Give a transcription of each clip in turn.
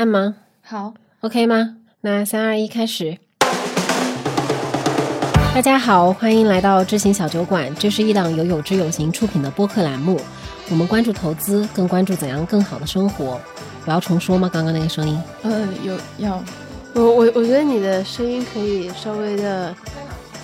按吗？好，OK 吗？那三二一，开始。大家好，欢迎来到知行小酒馆，这是一档由有知有行出品的播客栏目。我们关注投资，更关注怎样更好的生活。我要重说吗？刚刚那个声音？嗯，有要。我我我觉得你的声音可以稍微的，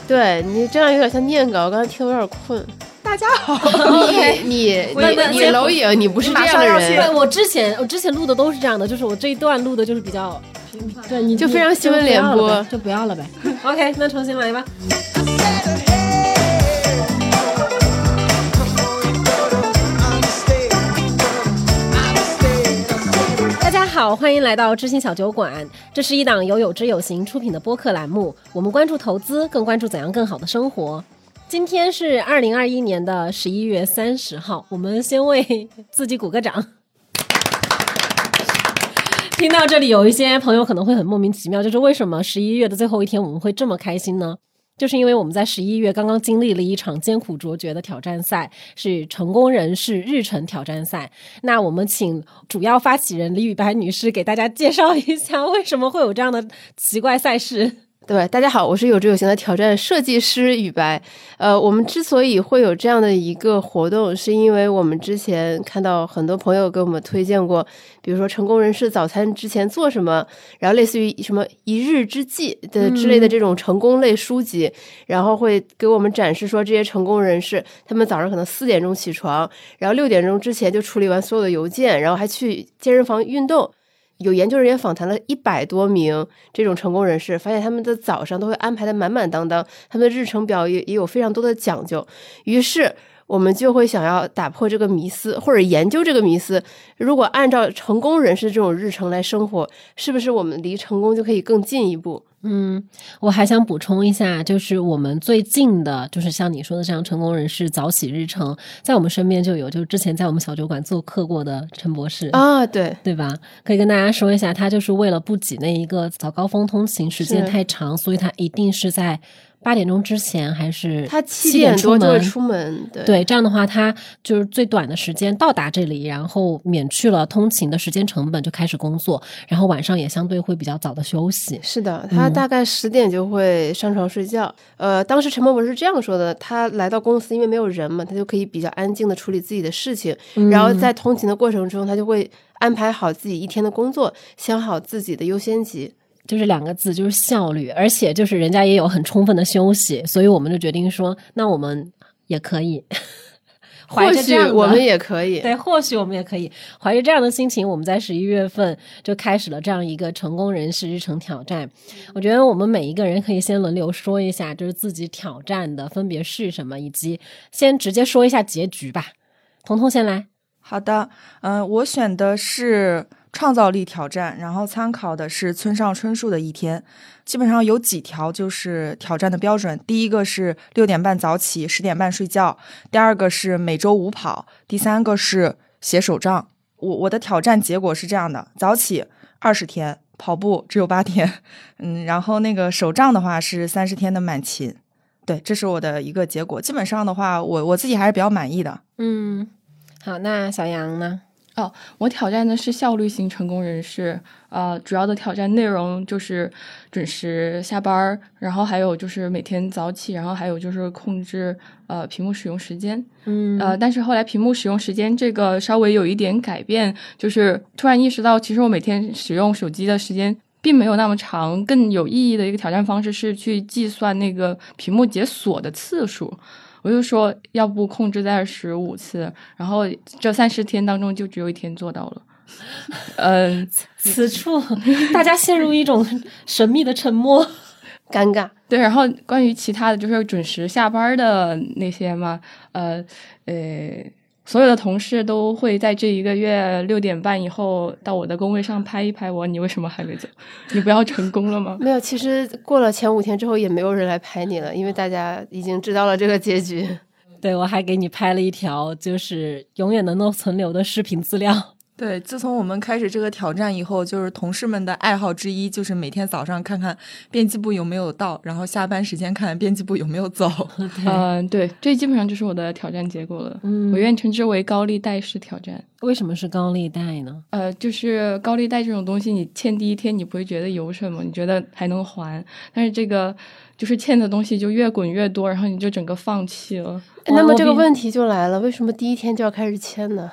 对你这样有点像念稿，我刚才听有点困。大家好，你你你你楼影，你不是这样的人。我之前我之前录的都是这样的，就是我这一段录的就是比较平凡，对，你就非常新闻联播，就不要了呗。OK，那重新来吧。好，欢迎来到知心小酒馆。这是一档由有知有行出品的播客栏目。我们关注投资，更关注怎样更好的生活。今天是二零二一年的十一月三十号，我们先为自己鼓个掌。听到这里，有一些朋友可能会很莫名其妙，就是为什么十一月的最后一天我们会这么开心呢？就是因为我们在十一月刚刚经历了一场艰苦卓绝的挑战赛，是成功人士日程挑战赛。那我们请主要发起人李雨白女士给大家介绍一下，为什么会有这样的奇怪赛事。对，大家好，我是有志有行的挑战设计师雨白。呃，我们之所以会有这样的一个活动，是因为我们之前看到很多朋友给我们推荐过，比如说成功人士早餐之前做什么，然后类似于什么一日之计的之类的这种成功类书籍，然后会给我们展示说这些成功人士，他们早上可能四点钟起床，然后六点钟之前就处理完所有的邮件，然后还去健身房运动。有研究人员访谈了一百多名这种成功人士，发现他们的早上都会安排的满满当当，他们的日程表也也有非常多的讲究。于是我们就会想要打破这个迷思，或者研究这个迷思。如果按照成功人士这种日程来生活，是不是我们离成功就可以更进一步？嗯，我还想补充一下，就是我们最近的，就是像你说的这样成功人士早起日程，在我们身边就有，就是之前在我们小酒馆做客过的陈博士啊，对对吧？可以跟大家说一下，他就是为了不挤那一个早高峰通勤时间太长，所以他一定是在。八点钟之前还是他七点多就会出门，对，这样的话他就是最短的时间到达这里，然后免去了通勤的时间成本，就开始工作，然后晚上也相对会比较早的休息。是的，他大概十点就会上床睡觉。呃，当时陈默博士这样说的：他来到公司，因为没有人嘛，他就可以比较安静的处理自己的事情，然后在通勤的过程中，他就会安排好自己一天的工作，想好自己的优先级。就是两个字，就是效率，而且就是人家也有很充分的休息，所以我们就决定说，那我们也可以，或许我们也可以，对，或许我们也可以怀着这样的心情，我们在十一月份就开始了这样一个成功人士日程挑战。我觉得我们每一个人可以先轮流说一下，就是自己挑战的分别是什么，以及先直接说一下结局吧。彤彤先来，好的，嗯，我选的是。创造力挑战，然后参考的是村上春树的一天，基本上有几条就是挑战的标准。第一个是六点半早起，十点半睡觉；第二个是每周五跑；第三个是写手账。我我的挑战结果是这样的：早起二十天，跑步只有八天，嗯，然后那个手账的话是三十天的满勤。对，这是我的一个结果。基本上的话，我我自己还是比较满意的。嗯，好，那小杨呢？哦，我挑战的是效率型成功人士，呃，主要的挑战内容就是准时下班儿，然后还有就是每天早起，然后还有就是控制呃屏幕使用时间，嗯，呃，但是后来屏幕使用时间这个稍微有一点改变，就是突然意识到，其实我每天使用手机的时间并没有那么长，更有意义的一个挑战方式是去计算那个屏幕解锁的次数。我就说，要不控制在十五次，然后这三十天当中就只有一天做到了。嗯，此处 大家陷入一种神秘的沉默，尴尬。对，然后关于其他的就是准时下班的那些嘛，呃，呃。所有的同事都会在这一个月六点半以后到我的工位上拍一拍我，你为什么还没走？你不要成功了吗？没有，其实过了前五天之后也没有人来拍你了，因为大家已经知道了这个结局。对，我还给你拍了一条就是永远能够存留的视频资料。对，自从我们开始这个挑战以后，就是同事们的爱好之一，就是每天早上看看编辑部有没有到，然后下班时间看编辑部有没有走。嗯，对，这基本上就是我的挑战结果了。嗯我愿称之为高利贷式挑战。为什么是高利贷呢？呃，就是高利贷这种东西，你欠第一天你不会觉得有什么，你觉得还能还，但是这个就是欠的东西就越滚越多，然后你就整个放弃了。那么这个问题就来了，为什么第一天就要开始签呢？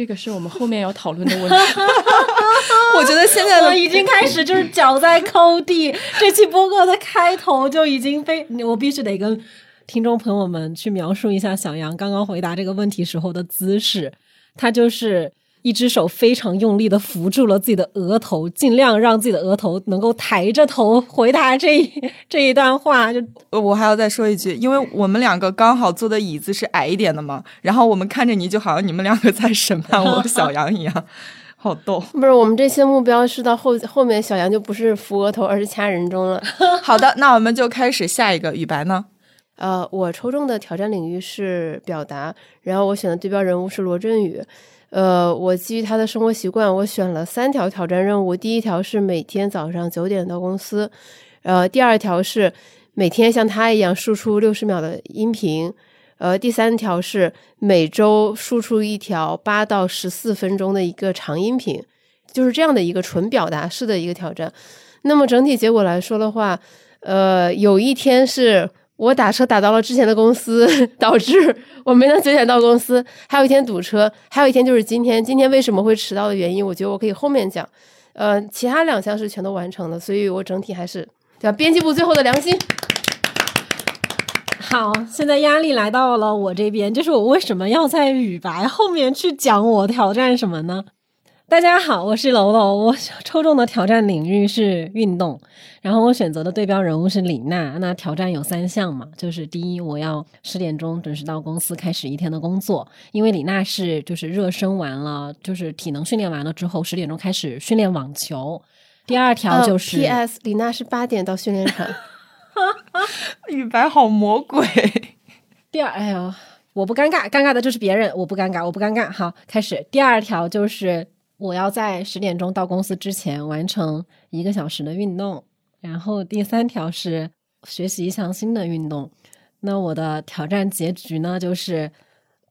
这个是我们后面要讨论的问题。我觉得现在的我已经开始就是脚在抠地。这期播客的开头就已经被我必须得跟听众朋友们去描述一下小杨刚刚回答这个问题时候的姿势。他就是一只手非常用力的扶住了自己的额头，尽量让自己的额头能够抬着头回答这一 这一段话。就呃我还要再说一句，因为我们两个刚好坐的椅子是矮一点的嘛，然后我们看着你就好像你们两个在审判 我小杨一样，好逗。不是，我们这些目标是到后后面小杨就不是扶额头，而是掐人中了。好的，那我们就开始下一个雨白呢。呃，我抽中的挑战领域是表达，然后我选的对标人物是罗振宇。呃，我基于他的生活习惯，我选了三条挑战任务。第一条是每天早上九点到公司，呃，第二条是每天像他一样输出六十秒的音频，呃，第三条是每周输出一条八到十四分钟的一个长音频，就是这样的一个纯表达式的一个挑战。那么整体结果来说的话，呃，有一天是我打车打到了之前的公司，导致我没能九点到公司；还有一天堵车，还有一天就是今天。今天为什么会迟到的原因，我觉得我可以后面讲。呃，其他两项是全都完成的，所以我整体还是对吧？编辑部最后的良心。好，现在压力来到了我这边，就是我为什么要在雨白后面去讲我挑战什么呢？大家好，我是楼楼，我抽中的挑战领域是运动，然后我选择的对标人物是李娜。那挑战有三项嘛，就是第一，我要十点钟准时到公司开始一天的工作，因为李娜是就是热身完了，就是体能训练完了之后，十点钟开始训练网球。第二条就是、呃、P.S. 李娜是八点到训练场。雨白好魔鬼。第二，哎呦，我不尴尬，尴尬的就是别人，我不尴尬，我不尴尬。好，开始。第二条就是我要在十点钟到公司之前完成一个小时的运动，然后第三条是学习一项新的运动。那我的挑战结局呢，就是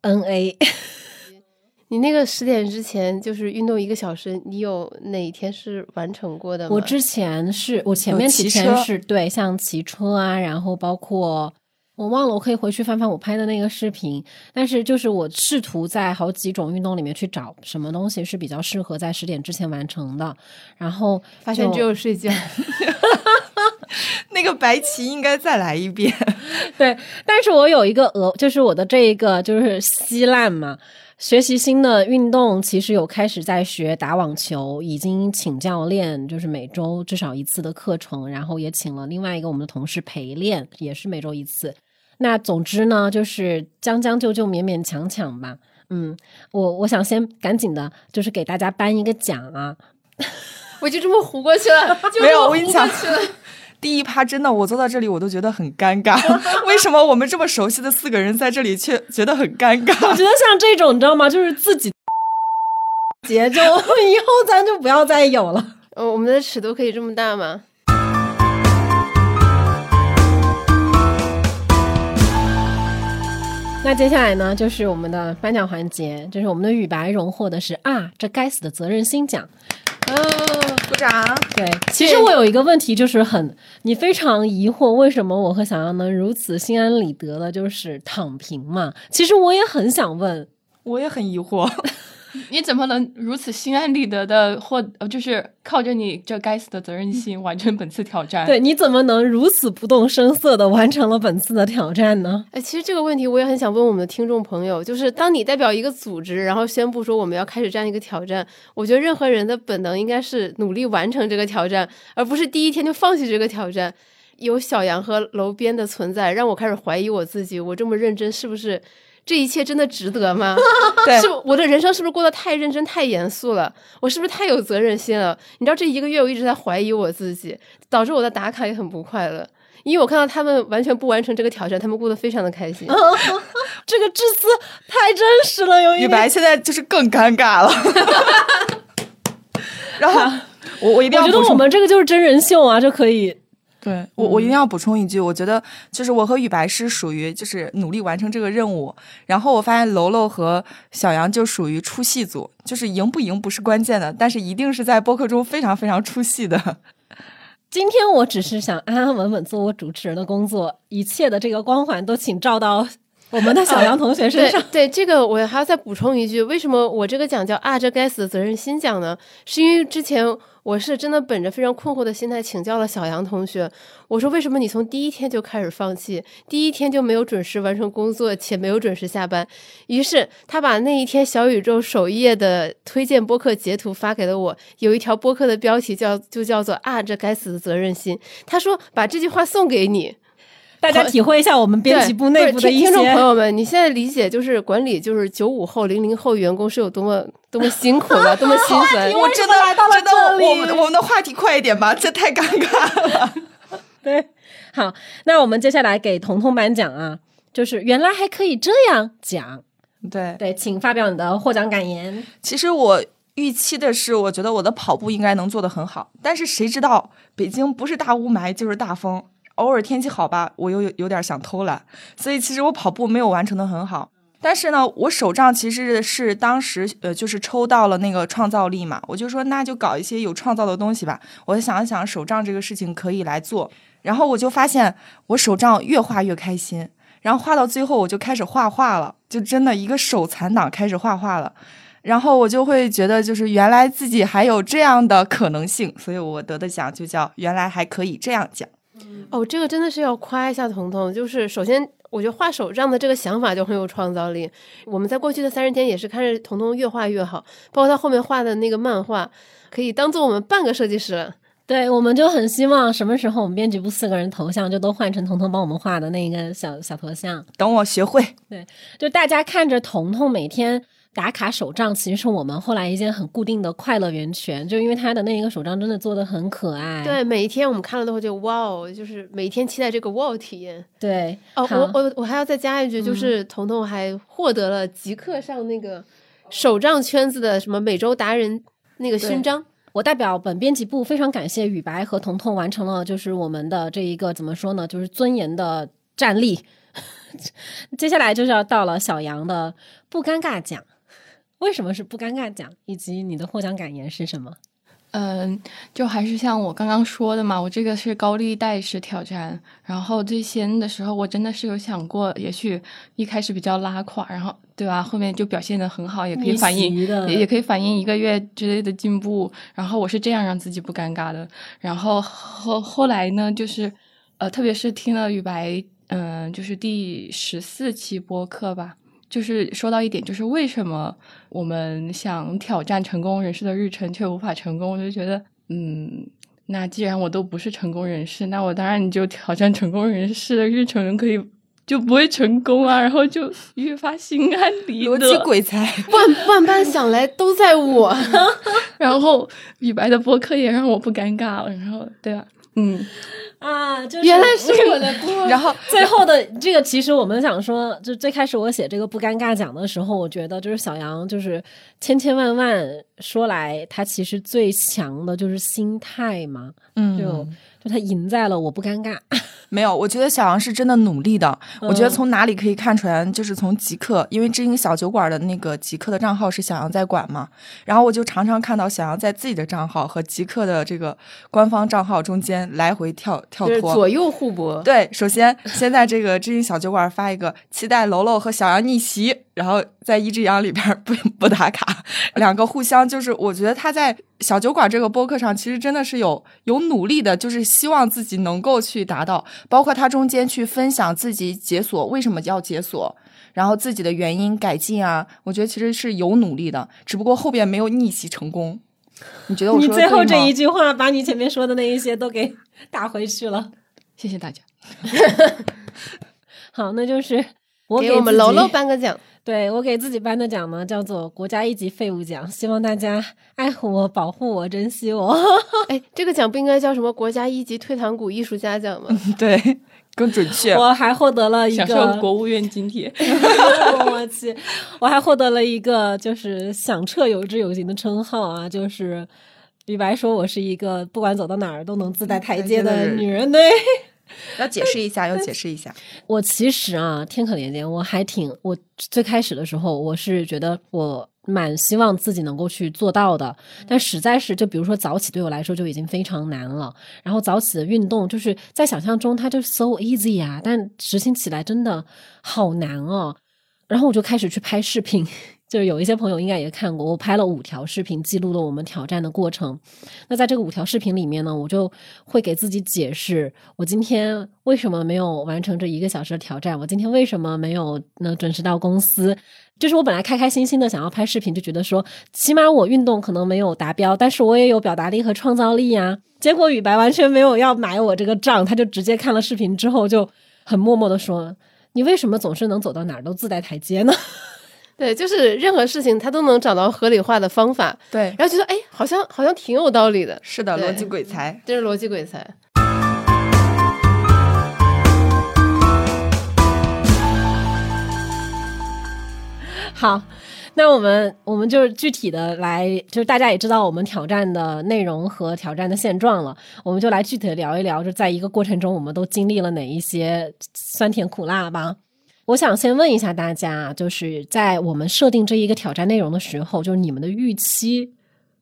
N A。你那个十点之前就是运动一个小时，你有哪一天是完成过的吗？我之前是我前面几天是对，像骑车啊，然后包括我忘了，我可以回去翻翻我拍的那个视频。但是就是我试图在好几种运动里面去找什么东西是比较适合在十点之前完成的，然后发现只有睡觉。那个白棋应该再来一遍。对，但是我有一个额，就是我的这一个就是稀烂嘛。学习新的运动，其实有开始在学打网球，已经请教练，就是每周至少一次的课程，然后也请了另外一个我们的同事陪练，也是每周一次。那总之呢，就是将将就就、勉勉强强吧。嗯，我我想先赶紧的，就是给大家颁一个奖啊！我就这么糊过去了，就没有，我跟你讲。第一趴真的，我坐到这里我都觉得很尴尬。为什么我们这么熟悉的四个人在这里却觉得很尴尬？我觉得像这种，你知道吗？就是自己节奏，以后咱就不要再有了。呃，我们的尺度可以这么大吗？那接下来呢，就是我们的颁奖环节，就是我们的雨白荣获的是啊，这该死的责任心奖。哦，鼓掌。对，其实我有一个问题，就是很你非常疑惑，为什么我和小杨能如此心安理得的，就是躺平嘛？其实我也很想问，我也很疑惑，你怎么能如此心安理得的获，呃，就是靠着你这该死的责任心完成本次挑战？对，你怎么能如此不动声色的完成了本次的挑战呢？哎，其实这个问题我也很想问我们的听众朋友，就是当你代表一个组织，然后宣布说我们要开始这样一个挑战，我觉得任何人的本能应该是努力完成这个挑战，而不是第一天就放弃这个挑战。有小杨和楼边的存在，让我开始怀疑我自己，我这么认真是不是？这一切真的值得吗？对是我的人生是不是过得太认真、太严肃了？我是不是太有责任心了？你知道这一个月我一直在怀疑我自己，导致我的打卡也很不快乐。因为我看到他们完全不完成这个挑战，他们过得非常的开心。这个致辞太真实了，有一雨白现在就是更尴尬了。然后我我一定要我觉得我们这个就是真人秀啊，就可以。对我，我一定要补充一句，我觉得就是我和雨白是属于就是努力完成这个任务，然后我发现楼楼和小杨就属于出戏组，就是赢不赢不是关键的，但是一定是在播客中非常非常出戏的。今天我只是想安安稳稳做我主持人的工作，一切的这个光环都请照到我们的小杨同学身对上。对，这个我还要再补充一句，为什么我这个奖叫啊这该死的责任心奖呢？是因为之前我是真的本着非常困惑的心态请教了小杨同学，我说为什么你从第一天就开始放弃，第一天就没有准时完成工作，且没有准时下班？于是他把那一天小宇宙首页的推荐播客截图发给了我，有一条播客的标题叫就叫做啊这该死的责任心，他说把这句话送给你。大家体会一下我们编辑部内部的一些听听众朋。友们，你现在理解就是管理就是九五后、零零后员工是有多么 多么辛苦了，多么辛酸。我真的来到了真的这里我们我们的话题快一点吧，这太尴尬了。对，好，那我们接下来给彤彤颁奖啊，就是原来还可以这样讲。对，对，请发表你的获奖感言。其实我预期的是，我觉得我的跑步应该能做得很好，但是谁知道北京不是大雾霾就是大风，偶尔天气好吧，我又有有点想偷懒，所以其实我跑步没有完成的很好。但是呢，我手账其实是当时呃，就是抽到了那个创造力嘛，我就说那就搞一些有创造的东西吧。我想了想，手账这个事情可以来做，然后我就发现我手账越画越开心，然后画到最后我就开始画画了，就真的一个手残党开始画画了。然后我就会觉得，就是原来自己还有这样的可能性，所以我得的奖就叫原来还可以这样讲。哦，这个真的是要夸一下彤彤。就是首先，我觉得画手账的这个想法就很有创造力。我们在过去的三十天也是看着彤彤越画越好，包括他后面画的那个漫画，可以当做我们半个设计师了。对，我们就很希望什么时候我们编辑部四个人头像就都换成彤彤帮我们画的那个小小头像，等我学会，对就大家看着彤彤每天打卡手账，其实是我们后来一件很固定的快乐源泉，就因为他的那一个手账真的做的很可爱。对，每一天我们看了都会觉得哇哦，就是每天期待这个哇哦体验。对，哦，我我我还要再加一句，就是彤彤还获得了极客上那个手账圈子的什么美洲达人那个勋章。我代表本编辑部非常感谢雨白和彤彤完成了就是我们的这一个怎么说呢，就是尊严的站立。接下来就是要到了小杨的不尴尬奖，为什么是不尴尬奖，以及你的获奖感言是什么？嗯，就还是像我刚刚说的嘛，我这个是高利贷式挑战。然后最先的时候，我真的是有想过，也许一开始比较拉垮，然后对吧？后面就表现的很好，也可以反映也也可以反映一个月之类的进步。然后我是这样让自己不尴尬的。然后后后来呢，就是呃，特别是听了雨白，嗯、就是第十四期播客吧。就是说到一点，就是为什么我们想挑战成功人士的日程却无法成功，我就觉得，嗯，那既然我都不是成功人士，那我当然你就挑战成功人士的日程，可以就不会成功啊，然后就越发心安理逻辑得。鬼才。万万般想来都在我。然后李白的播客也让我不尴尬了，然后对吧？嗯，啊，就是原来是我的锅。然后 最后的这个，其实我们想说，就最开始我写这个不尴尬奖的时候，我觉得就是小杨，就是千千万万说来，他其实最强的就是心态嘛，嗯就就他赢在了我不尴尬。没有，我觉得小杨是真的努力的。我觉得嗯从哪里可以看出来，就是从极客，因为知音小酒馆的那个极客的账号是小杨在管嘛，然后我就常常看到小杨在自己的账号和极客的这个官方账号中间来回跳跳脱。左右互搏。对，首先先在这个知音小酒馆发一个期待楼楼和小杨逆袭，然后在一只羊里边不不打卡，两个互相就是，我觉得他在小酒馆这个播客上其实真的是有有努力的，就是希望自己能够去达到，包括他中间去分享自己解锁为什么要解锁。然后自己的原因改进啊，我觉得其实是有努力的，只不过后边没有逆袭成功。你觉得我你说的对吗最后这一句话，把你前面说的那一些都给打回去了。谢谢大家。好，那就是我给给我们楼楼颁个奖。对我给自己颁的奖呢，叫做国家一级废物奖，希望大家爱护我、保护我、珍惜我。哎，这个奖不应该叫什么国家一级退堂鼓艺术家奖吗？对，更准确。我还获得了一个，国务院津贴。我去，我还获得了一个就是响彻有志有行的称号啊，就是李白说我是一个不管走到哪儿都能自带台阶的女人。对，要解释一下，要解释一下。我其实啊，天可怜见，我还挺我最开始的时候，我是觉得我蛮希望自己能够去做到的，但实在是就比如说早起对我来说就已经非常难了，然后早起的运动就是在想象中它就 so easy 啊，但执行起来真的好难哦。然后我就开始去拍视频，就是有一些朋友应该也看过，我拍了五条视频，记录了我们挑战的过程。那在这个五条视频里面呢，我就会给自己解释，我今天为什么没有完成这一个小时的挑战，我今天为什么没有能准时到公司。就是我本来开开心心的想要拍视频，就觉得说，起码我运动可能没有达标，但是我也有表达力和创造力呀。结果雨白完全没有要买我这个账，他就直接看了视频之后就很默默的说。你为什么总是能走到哪儿都自带台阶呢？对，就是任何事情他都能找到合理化的方法，对，然后觉得哎，好像好像挺有道理的。是的，逻辑鬼才。真是逻辑鬼才。好，那我们我们就是具体的来，就是大家也知道我们挑战的内容和挑战的现状了，我们就来具体的聊一聊，就在一个过程中我们都经历了哪一些酸甜苦辣吧。我想先问一下大家，就是在我们设定这一个挑战内容的时候，就是你们的预期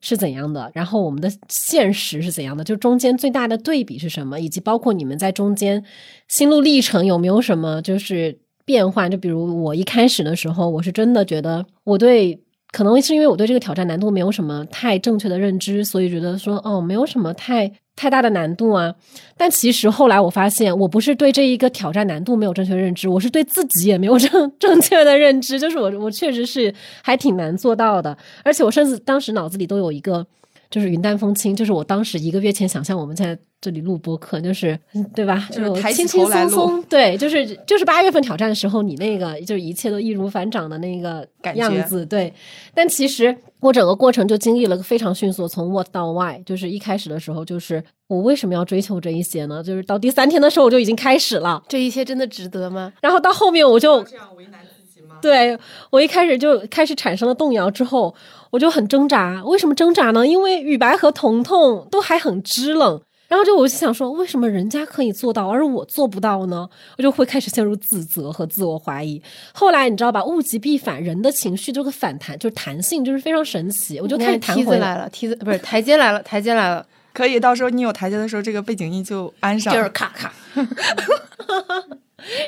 是怎样的，然后我们的现实是怎样的，就中间最大的对比是什么，以及包括你们在中间心路历程有没有什么就是变化？就比如我一开始的时候，我是真的觉得我对。可能是因为我对这个挑战难度没有什么太正确的认知，所以觉得说哦，没有什么太太大的难度啊。但其实后来我发现，我不是对这一个挑战难度没有正确认知，我是对自己也没有正 正确的认知。就是我我确实是还挺难做到的，而且我甚至当时脑子里都有一个就是云淡风轻，就是我当时一个月前想象我们在这里录播客，就是对吧？就是轻轻松松，对，就是就是八月份挑战的时候，你那个就是一切都易如反掌的那个感样子，对。但其实我整个过程就经历了个非常迅速，从 what 到 why，就是一开始的时候，就是我为什么要追求这一些呢？就是到第三天的时候，我就已经开始了，这一切真的值得吗？然后到后面我就这样为难自己吗？对我一开始就开始产生了动摇，之后我就很挣扎。为什么挣扎呢？因为雨白和彤彤都还很支棱，然后就我就想说，为什么人家可以做到，而我做不到呢？我就会开始陷入自责和自我怀疑。后来你知道吧，物极必反，人的情绪这个反弹就是弹性，就是非常神奇。我就开始弹回梯子来了，梯子不是台阶来了，台阶来了，可以，到时候你有台阶的时候，这个背景音就安上。就是咔咔。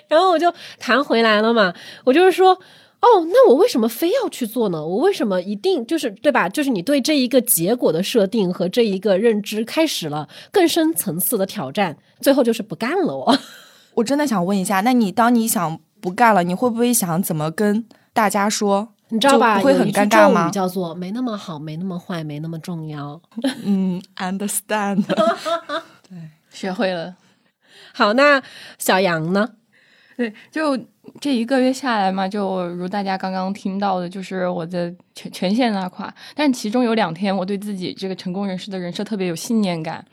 然后我就弹回来了嘛。我就是说，哦，那我为什么非要去做呢？我为什么一定就是对吧？就是你对这一个结果的设定和这一个认知开始了更深层次的挑战，最后就是不干了我。我真的想问一下，那你当你想不干了，你会不会想怎么跟大家说？你知道吧？不会很尴尬吗叫做“没那么好，没那么坏，没那么重要 嗯，understand 对。学会了。”。好，那小杨呢？对，就这一个月下来嘛，就如大家刚刚听到的，就是我的全全线拉垮。但其中有两天，我对自己这个成功人士的人设特别有信念感。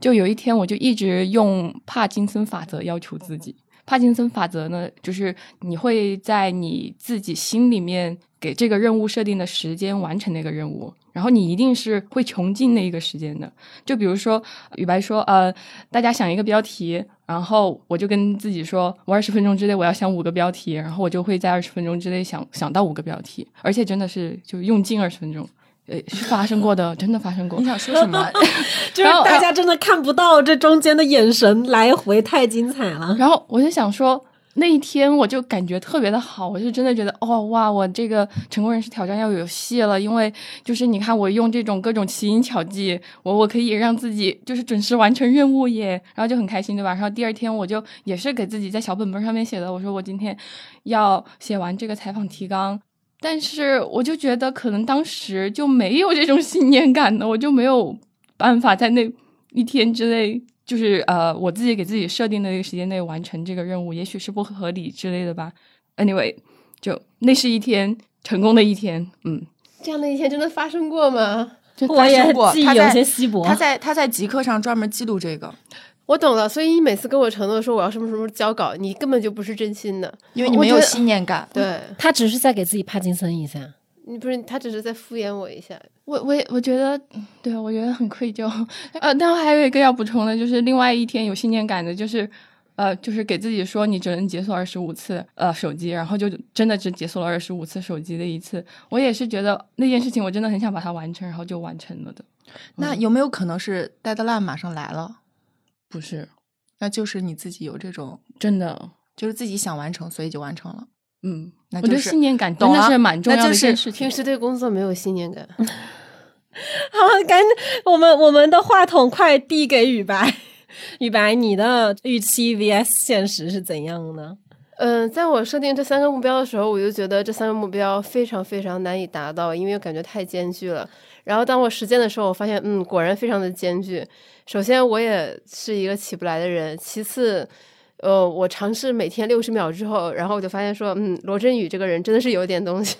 就有一天，我就一直用帕金森法则要求自己。帕金森法则呢，就是你会在你自己心里面给这个任务设定的时间完成那个任务，然后你一定是会穷尽那一个时间的。就比如说，雨白说，呃，大家想一个标题，然后我就跟自己说，我二十分钟之内我要想五个标题，然后我就会在二十分钟之内想想到五个标题，而且真的是就用尽二十分钟，呃，是发生过的，真的发生过你。想说什么？就是大家真的看不到这中间的眼神来回，太精彩了。然后我就想说，那一天我就感觉特别的好，我就真的觉得，哦哇，我这个成功人士挑战要有戏了，因为就是你看我用这种各种奇淫巧技，我我可以让自己就是准时完成任务耶，然后就很开心，对吧？然后第二天我就也是给自己在小本本上面写的，我说我今天要写完这个采访提纲。但是我就觉得，可能当时就没有这种 信念感的，我就没有办法在那一天之内，就是呃，我自己给自己设定的一个时间内完成这个任务，也许是不合理之类的吧。Anyway，就那是一天成功的一天，嗯，这样的一天真的发生过吗？我也生过记忆有他在些稀薄。他在他在极客上专门记录这个，我懂了，所以你每次跟我承诺说我要什么什么交稿，你根本就不是真心的，因为你没有信念感。对他只是在给自己帕金森一下。你不是他只是在敷衍我一下。我我也我觉得，嗯对我觉得很愧疚。呃，但我还有一个要补充的，就是另外一天有信念感的，就是呃，就是给自己说你只能解锁二十五次呃手机，然后就真的只解锁了二十五次手机的一次。我也是觉得那件事情我真的很想把它完成，然后就完成了的。那有没有可能是 deadline 马上来了？不是那就是你自己有这种，真的，就是自己想完成，所以就完成了。嗯，那我觉得就是信念感真的是蛮重要的就是件事情。平时对工作没有信念感，好，赶紧，我们我们的话筒快递给雨白。雨白，你的预期 vs 现实是怎样呢？嗯，在我设定这三个目标的时候，我就觉得这三个目标非常非常难以达到，因为感觉太艰巨了。然后当我实践的时候，我发现，嗯，果然非常的艰巨。首先，我也是一个起不来的人；其次，呃，我尝试每天六十秒之后，然后我就发现说，嗯，罗振宇这个人真的是有点东西。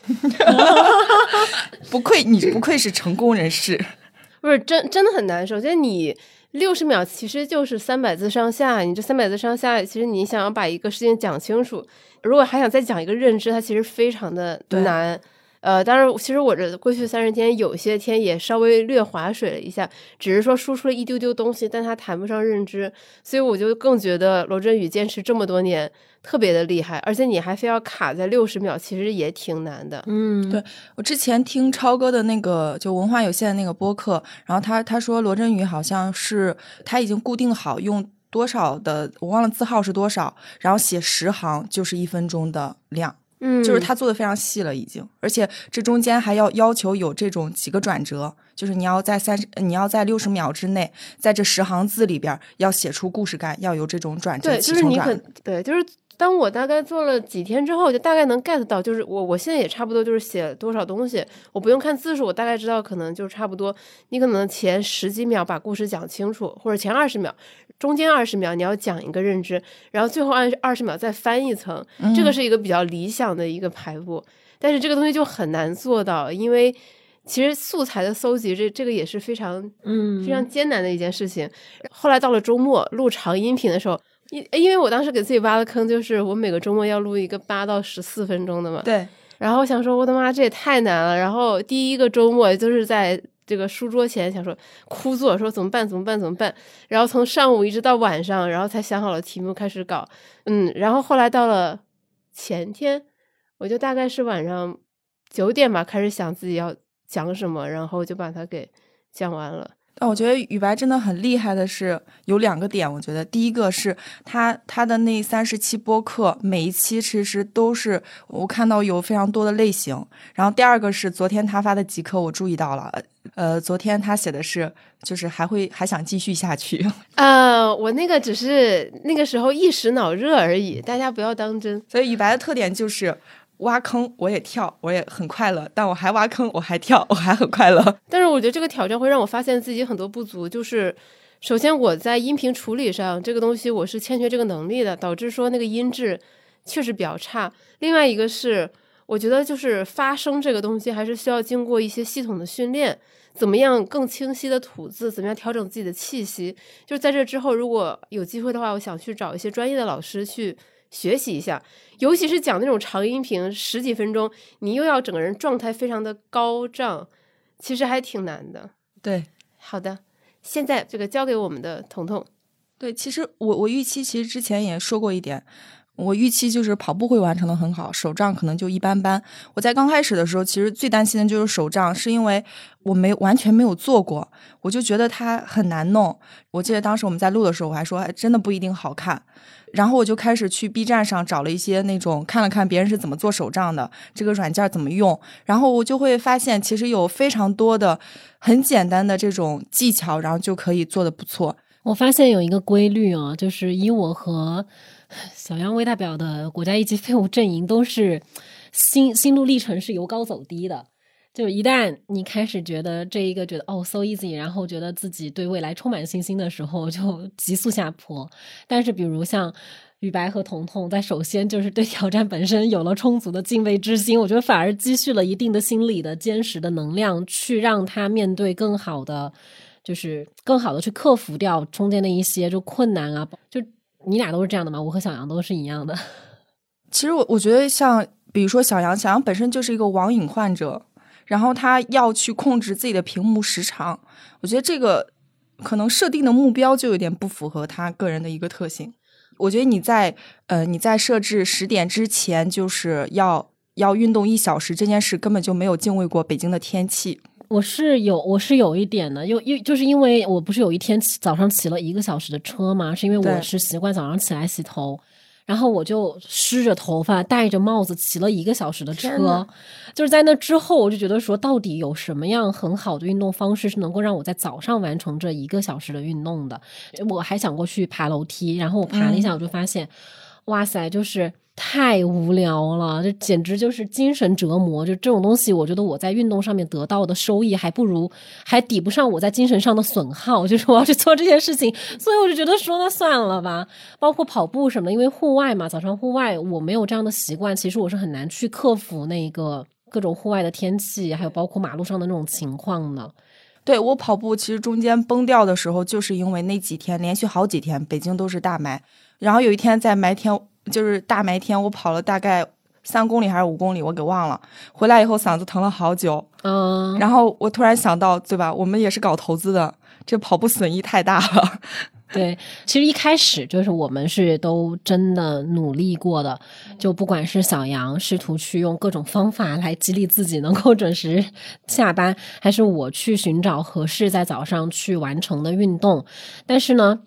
不愧你不愧是成功人士，不是真真的很难。首先，你六十秒其实就是三百字上下，你这三百字上下，其实你想要把一个事情讲清楚，如果还想再讲一个认知，它其实非常的对难。呃，当然，其实我这过去三十天有些天也稍微略划水了一下，只是说输出了一丢丢东西，但它谈不上认知，所以我就更觉得罗振宇坚持这么多年特别的厉害，而且你还非要卡在六十秒，其实也挺难的。嗯，对我之前听超哥的那个就文化有限的那个播客，然后他他说罗振宇好像是他已经固定好用多少的，我忘了字号是多少，然后写十行就是一分钟的量，嗯，就是他做的非常细了已经，而且这中间还要要求有这种几个转折，就是你要在三十你要在六十秒之内，在这十行字里边儿要写出故事感，要有这种转折对，起承转就是你可对，就是当我大概做了几天之后，我就大概能 get 到，就是我我现在也差不多就是写多少东西，我不用看字数，我大概知道可能就差不多。你可能前十几秒把故事讲清楚，或者前二十秒，中间二十秒你要讲一个认知，然后最后二二十秒再翻一层，这个是一个比较理想的一个排布。但是这个东西就很难做到，因为其实素材的搜集这这个也是非常嗯，非常艰难的一件事情。后来到了周末录长音频的时候，因因为我当时给自己挖的坑就是我每个周末要录一个八到十四分钟的嘛，对，然后我想说我的妈这也太难了。然后第一个周末就是在这个书桌前想说枯坐，说怎么办怎么办怎么办。然后从上午一直到晚上，然后才想好了题目开始搞。嗯，然后后来到了前天，我就大概是晚上九点吧开始想自己要讲什么，然后就把它给讲完了。但我觉得雨白真的很厉害的是有两个点，我觉得第一个是他他的那三十期播客，每一期其实都是我看到有非常多的类型。然后第二个是昨天他发的极客，我注意到了，呃，昨天他写的是就是还会还想继续下去。呃，我那个只是那个时候一时脑热而已，大家不要当真。所以雨白的特点就是挖坑我也跳，我也很快乐，但我还挖坑，我还跳，我还很快乐。但是我觉得这个挑战会让我发现自己很多不足，就是首先我在音频处理上这个东西我是欠缺这个能力的，导致说那个音质确实比较差。另外一个是，我觉得就是发声这个东西还是需要经过一些系统的训练。怎么样更清晰的吐字？怎么样调整自己的气息？就在这之后，如果有机会的话，我想去找一些专业的老师去学习一下。尤其是讲那种长音频，十几分钟，你又要整个人状态非常的高涨，其实还挺难的。对好的，现在这个交给我们的彤彤。对，其实我我预期其实之前也说过一点，我预期就是跑步会完成的很好，手账可能就一般般。我在刚开始的时候，其实最担心的就是手账，是因为我没完全没有做过，我就觉得它很难弄。我记得当时我们在录的时候，我还说，哎，真的不一定好看。然后我就开始去 B 站上找了一些那种看了看别人是怎么做手账的，这个软件怎么用，然后我就会发现其实有非常多的很简单的这种技巧，然后就可以做的不错。我发现有一个规律啊，就是以我和小杨为代表的国家一级废物阵营都是心心路历程是由高走低的。就一旦你开始觉得这一个觉得哦 so easy，然后觉得自己对未来充满信心的时候，就急速下坡。但是比如像雨白和彤彤在首先就是对挑战本身有了充足的敬畏之心，我觉得反而积蓄了一定的心理的坚实的能量，去让他面对更好的，就是更好的去克服掉中间的一些就困难啊。就你俩都是这样的吗？我和小杨都是一样的。其实我我觉得像比如说小杨，小杨本身就是一个网瘾患者，然后他要去控制自己的屏幕时长，我觉得这个可能设定的目标就有点不符合他个人的一个特性。我觉得你在呃你在设置十点之前就是要要运动一小时这件事根本就没有敬畏过北京的天气。我是有我是有一点的，因因就是因为我不是有一天起早上骑了一个小时的车嘛？是因为我是习惯早上起来洗头。然后我就湿着头发，戴着帽子骑了一个小时的车，就是在那之后，我就觉得说，到底有什么样很好的运动方式是能够让我在早上完成这一个小时的运动的？我还想过去爬楼梯，然后我爬了一下，我就发现，哇塞，就是。太无聊了，这简直就是精神折磨。就这种东西，我觉得我在运动上面得到的收益还不如，还抵不上我在精神上的损耗。就是我要去做这件事情，所以我就觉得说那算了吧。包括跑步什么的，因为户外嘛，早上户外我没有这样的习惯，其实我是很难去克服那个各种户外的天气，还有包括马路上的那种情况的。对我跑步，其实中间崩掉的时候，就是因为那几天连续好几天北京都是大霾，然后有一天在霾天。就是大白天，我跑了大概三公里还是五公里，我给忘了。回来以后嗓子疼了好久，嗯，然后我突然想到，对吧？我们也是搞投资的，这跑步损益太大了。对，其实一开始就是我们是都真的努力过的，就不管是小杨试图去用各种方法来激励自己能够准时下班，还是我去寻找合适在早上去完成的运动，但是呢。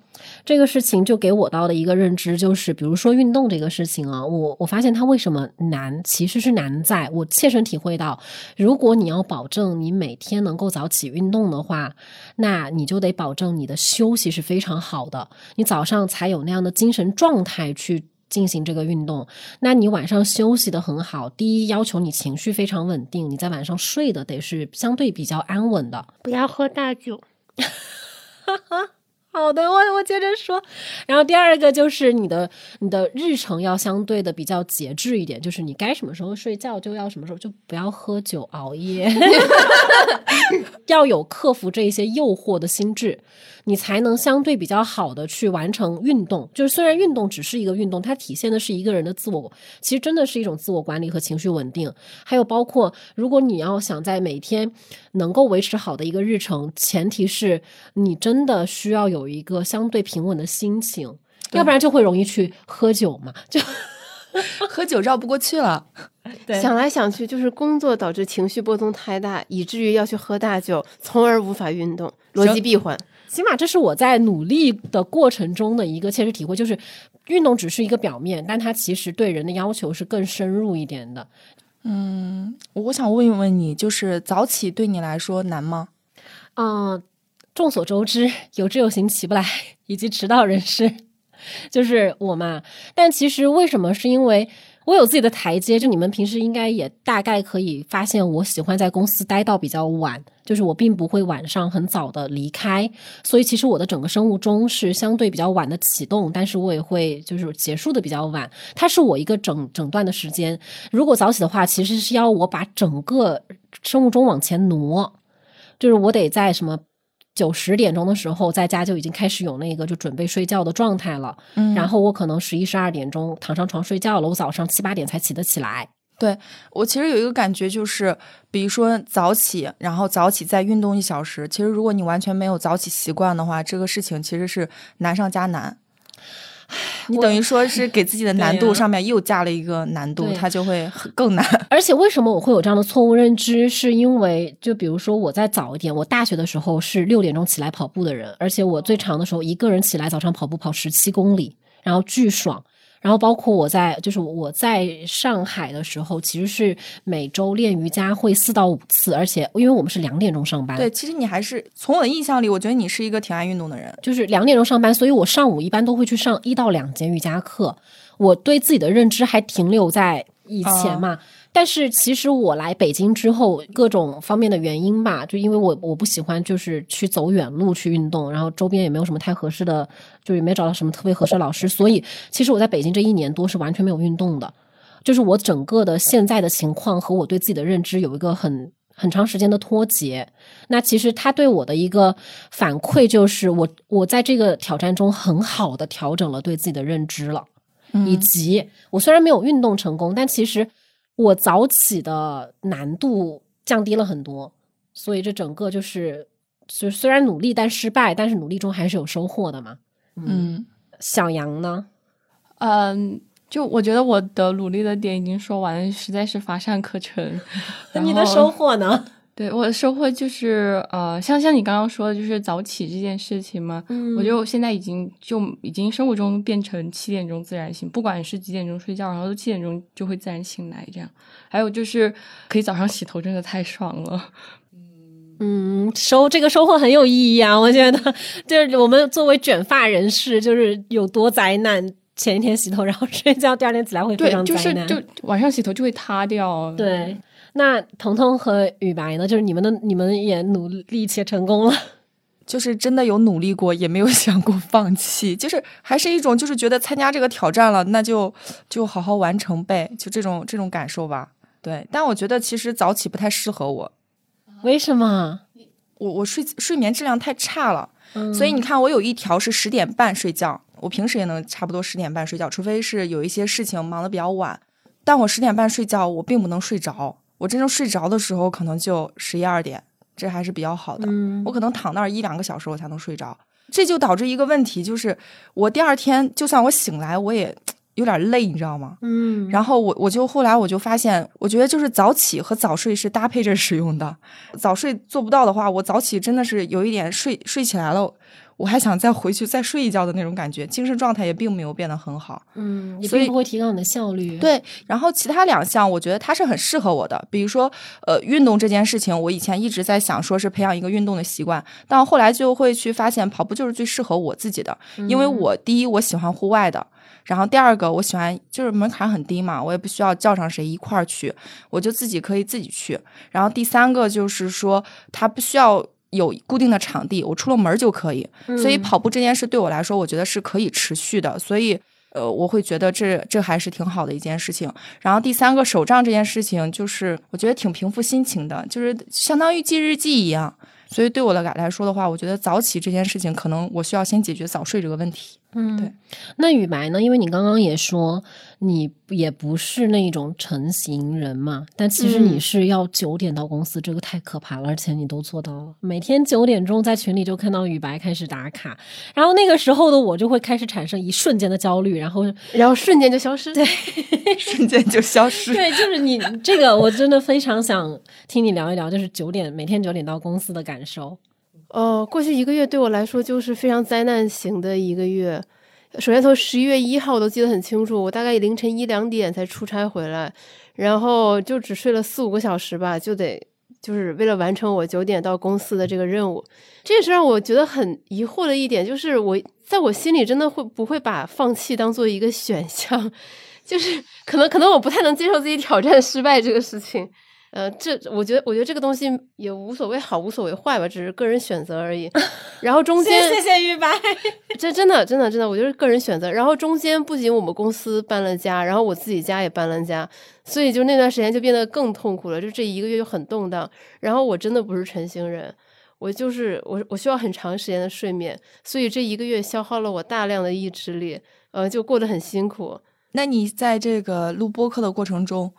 这个事情就给我到的一个认知就是，比如说运动这个事情啊，我我发现它为什么难，其实是难在我切身体会到，如果你要保证你每天能够早起运动的话，那你就得保证你的休息是非常好的，你早上才有那样的精神状态去进行这个运动。那你晚上休息的很好，第一要求你情绪非常稳定，你在晚上睡的得是相对比较安稳的，不要喝大酒。哈哈。好的，我我接着说，然后第二个就是你的你的日程要相对的比较节制一点，就是你该什么时候睡觉就要什么时候，就不要喝酒熬夜，要有克服这一些诱惑的心智，你才能相对比较好的去完成运动。就是虽然运动只是一个运动，它体现的是一个人的自我，其实真的是一种自我管理和情绪稳定。还有包括如果你要想在每天能够维持好的一个日程，前提是你真的需要有。一个相对平稳的心情，要不然就会容易去喝酒嘛，就 喝酒绕不过去了。想来想去，就是工作导致情绪波动太大，以至于要去喝大酒，从而无法运动，逻辑闭环。起码这是我在努力的过程中的一个切实体会，就是运动只是一个表面，但它其实对人的要求是更深入一点的。嗯，我想问一问你，就是早起对你来说难吗？嗯。众所周知，有志有行起不来，以及迟到人士，就是我嘛。但其实为什么？是因为我有自己的台阶。就你们平时应该也大概可以发现，我喜欢在公司待到比较晚，就是我并不会晚上很早的离开。所以其实我的整个生物钟是相对比较晚的启动，但是我也会就是结束的比较晚。它是我一个整整段的时间。如果早起的话，其实是要我把整个生物钟往前挪，就是我得在什么。九十点钟的时候，在家就已经开始有那个就准备睡觉的状态了。嗯，然后我可能十一十二点钟躺上床睡觉了，我早上七八点才起得起来。对我其实有一个感觉，就是比如说早起，然后早起再运动一小时。其实如果你完全没有早起习惯的话，这个事情其实是难上加难。你等于说是给自己的难度上面又加了一个难度，它就会更难。而且为什么我会有这样的错误认知？是因为就比如说我在早一点，我大学的时候是六点钟起来跑步的人，而且我最长的时候一个人起来早上跑步跑十七公里，然后巨爽。然后包括我在，就是我在上海的时候，其实是每周练瑜伽会四到五次，而且因为我们是两点钟上班。对，其实你还是从我的印象里，我觉得你是一个挺爱运动的人。就是两点钟上班，所以我上午一般都会去上一到两节瑜伽课。我对自己的认知还停留在以前嘛。但是其实我来北京之后，各种方面的原因吧，就因为我我不喜欢就是去走远路去运动，然后周边也没有什么太合适的，就也没找到什么特别合适的老师，所以其实我在北京这一年多是完全没有运动的。就是我整个的现在的情况和我对自己的认知有一个很很长时间的脱节。那其实他对我的一个反馈就是我我在这个挑战中很好的调整了对自己的认知了，以及我虽然没有运动成功，但其实我早起的难度降低了很多。所以这整个就是就虽然努力但失败，但是努力中还是有收获的嘛。嗯，小杨呢？嗯，就我觉得我的努力的点已经说完了，实在是乏善可陈。那你的收获呢？对我的收获就是，呃，像像你刚刚说的，就是早起这件事情嘛，嗯我觉得我现在已经就已经生活中变成七点钟自然醒，不管是几点钟睡觉，然后都七点钟就会自然醒来这样。还有就是可以早上洗头，真的太爽了。嗯，收这个收获很有意义啊！我觉得，就是我们作为卷发人士，就是有多灾难。前一天洗头，然后睡觉，第二天起来会非常，灾难。就是就晚上洗头就会塌掉。对，那彤彤和雨白呢？就是你们的，你们也努力且成功了。就是真的有努力过，也没有想过放弃，就是还是一种就是觉得参加这个挑战了，那就就好好完成呗，就这种这种感受吧。对，但我觉得其实早起不太适合我，为什么？我我睡睡眠质量太差了，嗯所以你看我有一条是十点半睡觉，我平时也能差不多十点半睡觉，除非是有一些事情忙得比较晚，但我十点半睡觉，我并不能睡着，我真正睡着的时候可能就十一二点，这还是比较好的。嗯我可能躺那儿一两个小时我才能睡着，这就导致一个问题，就是我第二天就算我醒来，我也有点累，你知道吗？嗯，然后我我就后来我就发现，我觉得就是早起和早睡是搭配着使用的。早睡做不到的话，我早起真的是有一点睡睡起来了，我还想再回去再睡一觉的那种感觉，精神状态也并没有变得很好。嗯，也所以并不会提高你的效率。，对，然后其他两项我觉得它是很适合我的，比如说呃运动这件事情，我以前一直在想说是培养一个运动的习惯，但后来就会去发现跑步就是最适合我自己的，因为我第一我喜欢户外的。然后第二个，我喜欢就是门槛很低嘛，我也不需要叫上谁一块儿去，我就自己可以自己去。然后第三个就是说，它不需要有固定的场地，我出了门儿就可以。所以跑步这件事对我来说，我觉得是可以持续的。所以呃，我会觉得这这还是挺好的一件事情。然后第三个手账这件事情，就是我觉得挺平复心情的，就是相当于记日记一样。所以对我的来来说的话，我觉得早起这件事情，可能我需要先解决早睡这个问题。嗯，对。那雨白呢？因为你刚刚也说你也不是那种成型人嘛，但其实你嗯是要九点到公司，这个太可怕了，而且你都做到了。每天九点钟在群里就看到雨白开始打卡，然后那个时候的我就会开始产生一瞬间的焦虑，然后然后瞬间就消失。对，瞬间就消失。对，就是你这个，我真的非常想听你聊一聊，就是九点每天九点到公司的感受。呃，过去一个月对我来说就是非常灾难型的一个月。首先从十一月一号我都记得很清楚，我大概凌晨一两点才出差回来，然后就只睡了四五个小时吧，就得就是为了完成我九点到公司的这个任务。这也是让我觉得很疑惑的一点，就是我在我心里真的会不会把放弃当做一个选项，就是可能可能我不太能接受自己挑战失败这个事情。呃，这我觉得，我觉得这个东西也无所谓好，无所谓坏吧，只是个人选择而已。然后中间，谢谢玉白。这真的真的真的，我觉得是个人选择。然后中间不仅我们公司搬了家，然后我自己家也搬了家，所以就那段时间就变得更痛苦了。就这一个月就很动荡。然后我真的不是晨星人，我就是我我需要很长时间的睡眠，所以这一个月消耗了我大量的意志力，呃，就过得很辛苦。那你在这个录播课的过程中，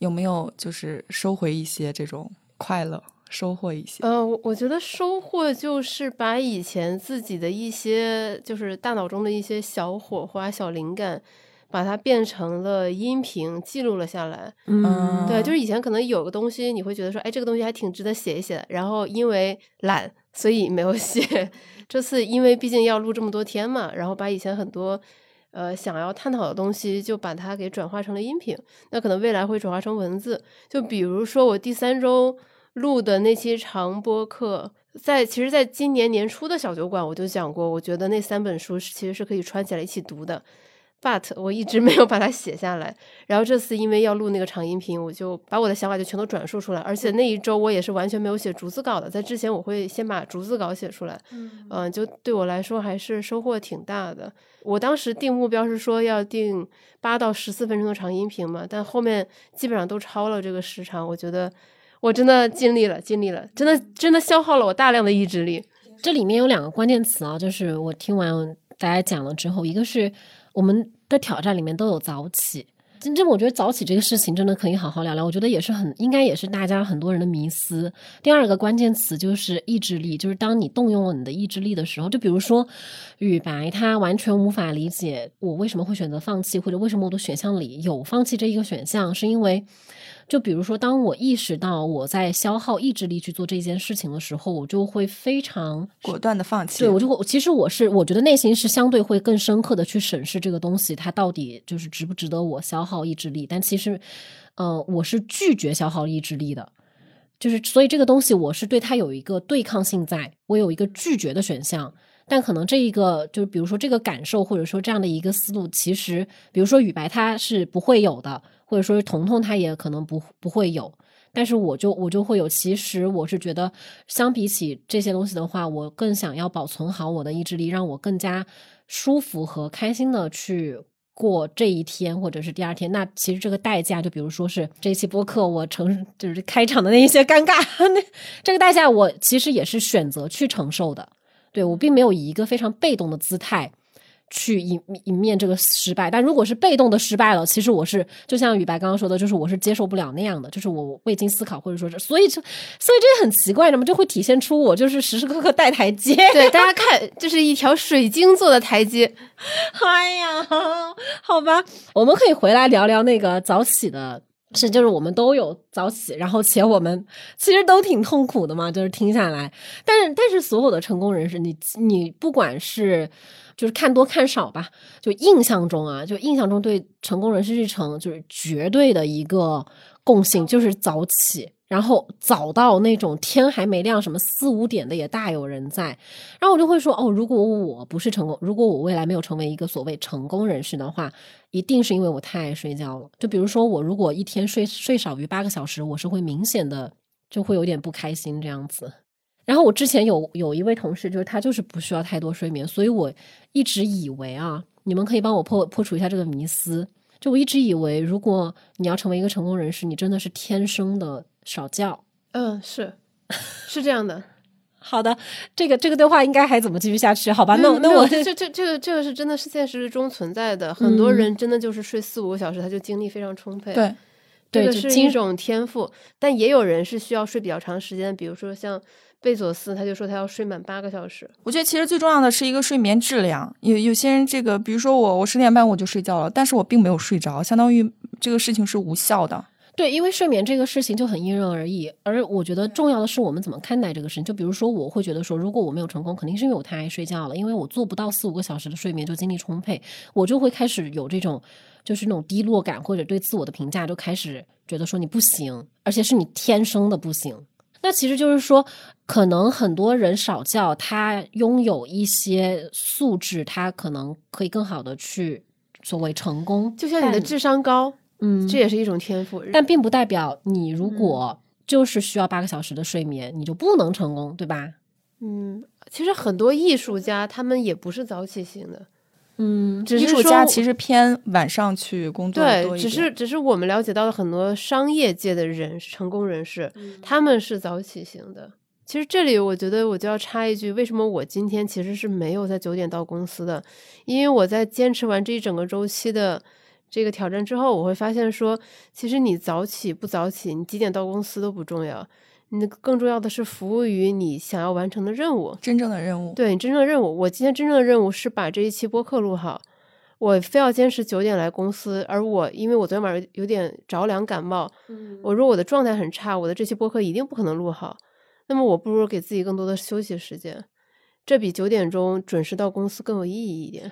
有没有就是收回一些这种快乐，收获一些？呃，我我觉得收获就是把以前自己的一些，就是大脑中的一些小火花、小灵感，把它变成了音频记录了下来。嗯对，就是以前可能有个东西，你会觉得说，哎，这个东西还挺值得写一写的，然后因为懒，所以没有写。这次因为毕竟要录这么多天嘛，然后把以前很多呃想要探讨的东西，就把它给转化成了音频。那可能未来会转化成文字。就比如说我第三周录的那期长播课，在其实，在今年年初的小酒馆我就讲过，我觉得那三本书其实是可以串起来一起读的。But 我一直没有把它写下来。然后这次因为要录那个长音频，我就把我的想法就全都转述出来。而且那一周我也是完全没有写逐字稿的，在之前我会先把逐字稿写出来。嗯、就对我来说还是收获挺大的。我当时定目标是说要定八到十四分钟的长音频嘛，但后面基本上都超了这个时长。我觉得我真的尽力了，尽力了，真的真的消耗了我大量的意志力。这里面有两个关键词啊，就是我听完大家讲了之后，一个是我们的挑战里面都有早起。真正我觉得早起这个事情真的可以好好聊聊，我觉得也是很应该也是大家很多人的迷思。第二个关键词就是意志力，就是当你动用了你的意志力的时候，就比如说雨白他完全无法理解我为什么会选择放弃，或者为什么我的选项里有放弃这一个选项，是因为。就比如说，当我意识到我在消耗意志力去做这件事情的时候，我就会非常果断的放弃。对我就会，其实我是我觉得内心是相对会更深刻的去审视这个东西，它到底就是值不值得我消耗意志力。但其实，呃，我是拒绝消耗意志力的，就是所以这个东西我是对它有一个对抗性，在我有一个拒绝的选项。但可能这一个就是比如说这个感受，或者说这样的一个思路，其实比如说雨白他是不会有的。或者说是彤彤，他也可能不不会有，但是我就我就会有。其实我是觉得，相比起这些东西的话，我更想要保存好我的意志力，让我更加舒服和开心的去过这一天，或者是第二天。那其实这个代价，就比如说是这期播客我承就是开场的那一些尴尬，那这个代价我其实也是选择去承受的。对我并没有以一个非常被动的姿态。去迎迎面这个失败，但如果是被动的失败了，其实我是就像雨白刚刚说的，就是我是接受不了那样的，就是我未经思考，或者说是，所以就所以这很奇怪，什么就会体现出我就是时时刻刻带台阶。对，大家看，就是一条水晶做的台阶。哎呀，好吧，我们可以回来聊聊那个早起的是，就是我们都有早起，然后且我们其实都挺痛苦的嘛，就是听下来，但是但是所有的成功人士，你你不管是。就是看多看少吧，就印象中啊，就印象中对成功人士日程就是绝对的一个共性，就是早起，然后早到那种天还没亮，什么四五点的也大有人在。然后我就会说，哦，如果我不是成功，如果我未来没有成为一个所谓成功人士的话，一定是因为我太爱睡觉了。就比如说我如果一天睡睡少于八个小时，我是会明显的就会有点不开心这样子。然后我之前有有一位同事，就是他就是不需要太多睡眠，所以我一直以为啊，你们可以帮我破破除一下这个迷思。就我一直以为，如果你要成为一个成功人士，你真的是天生的少觉。嗯，是是这样的。好的，这个这个对话应该还怎么继续下去？好吧，那那我这 这这个这个是真的是现实中存在的，很多人真的就是睡四五个小时，他就精力非常充沛。对，这个是一种天赋，但也有人是需要睡比较长时间，比如说像。贝佐斯他就说他要睡满八个小时。我觉得其实最重要的是一个睡眠质量。有有些人这个，比如说我，我十点半我就睡觉了，但是我并没有睡着，相当于这个事情是无效的。对，因为睡眠这个事情就很因人而异。而我觉得重要的是我们怎么看待这个事情。就比如说，我会觉得说，如果我没有成功，肯定是因为我太爱睡觉了，因为我做不到四五个小时的睡眠就精力充沛，我就会开始有这种就是那种低落感，或者对自我的评价就开始觉得说你不行，而且是你天生的不行。那其实就是说，可能很多人少觉，他拥有一些素质，他可能可以更好的去所谓成功。就像你的智商高，嗯，这也是一种天赋，但并不代表你如果就是需要八个小时的睡眠，你就不能成功，对吧？嗯，其实很多艺术家他们也不是早起型的。嗯，艺术家其实偏晚上去工作对，只是只是我们了解到的很多商业界的人成功人士，他们是早起型的。其实这里我觉得我就要插一句，为什么我今天其实是没有在九点到公司的？因为我在坚持完这一整个周期的这个挑战之后，我会发现说，其实你早起不早起，你几点到公司都不重要。你更重要的是服务于你想要完成的任务，真正的任务。对你真正的任务，我今天真正的任务是把这一期播客录好。我非要坚持九点来公司，而我因为我昨天晚上有点着凉感冒，嗯我如果我的状态很差，我的这期播客一定不可能录好。那么我不如给自己更多的休息时间，这比九点钟准时到公司更有意义一点。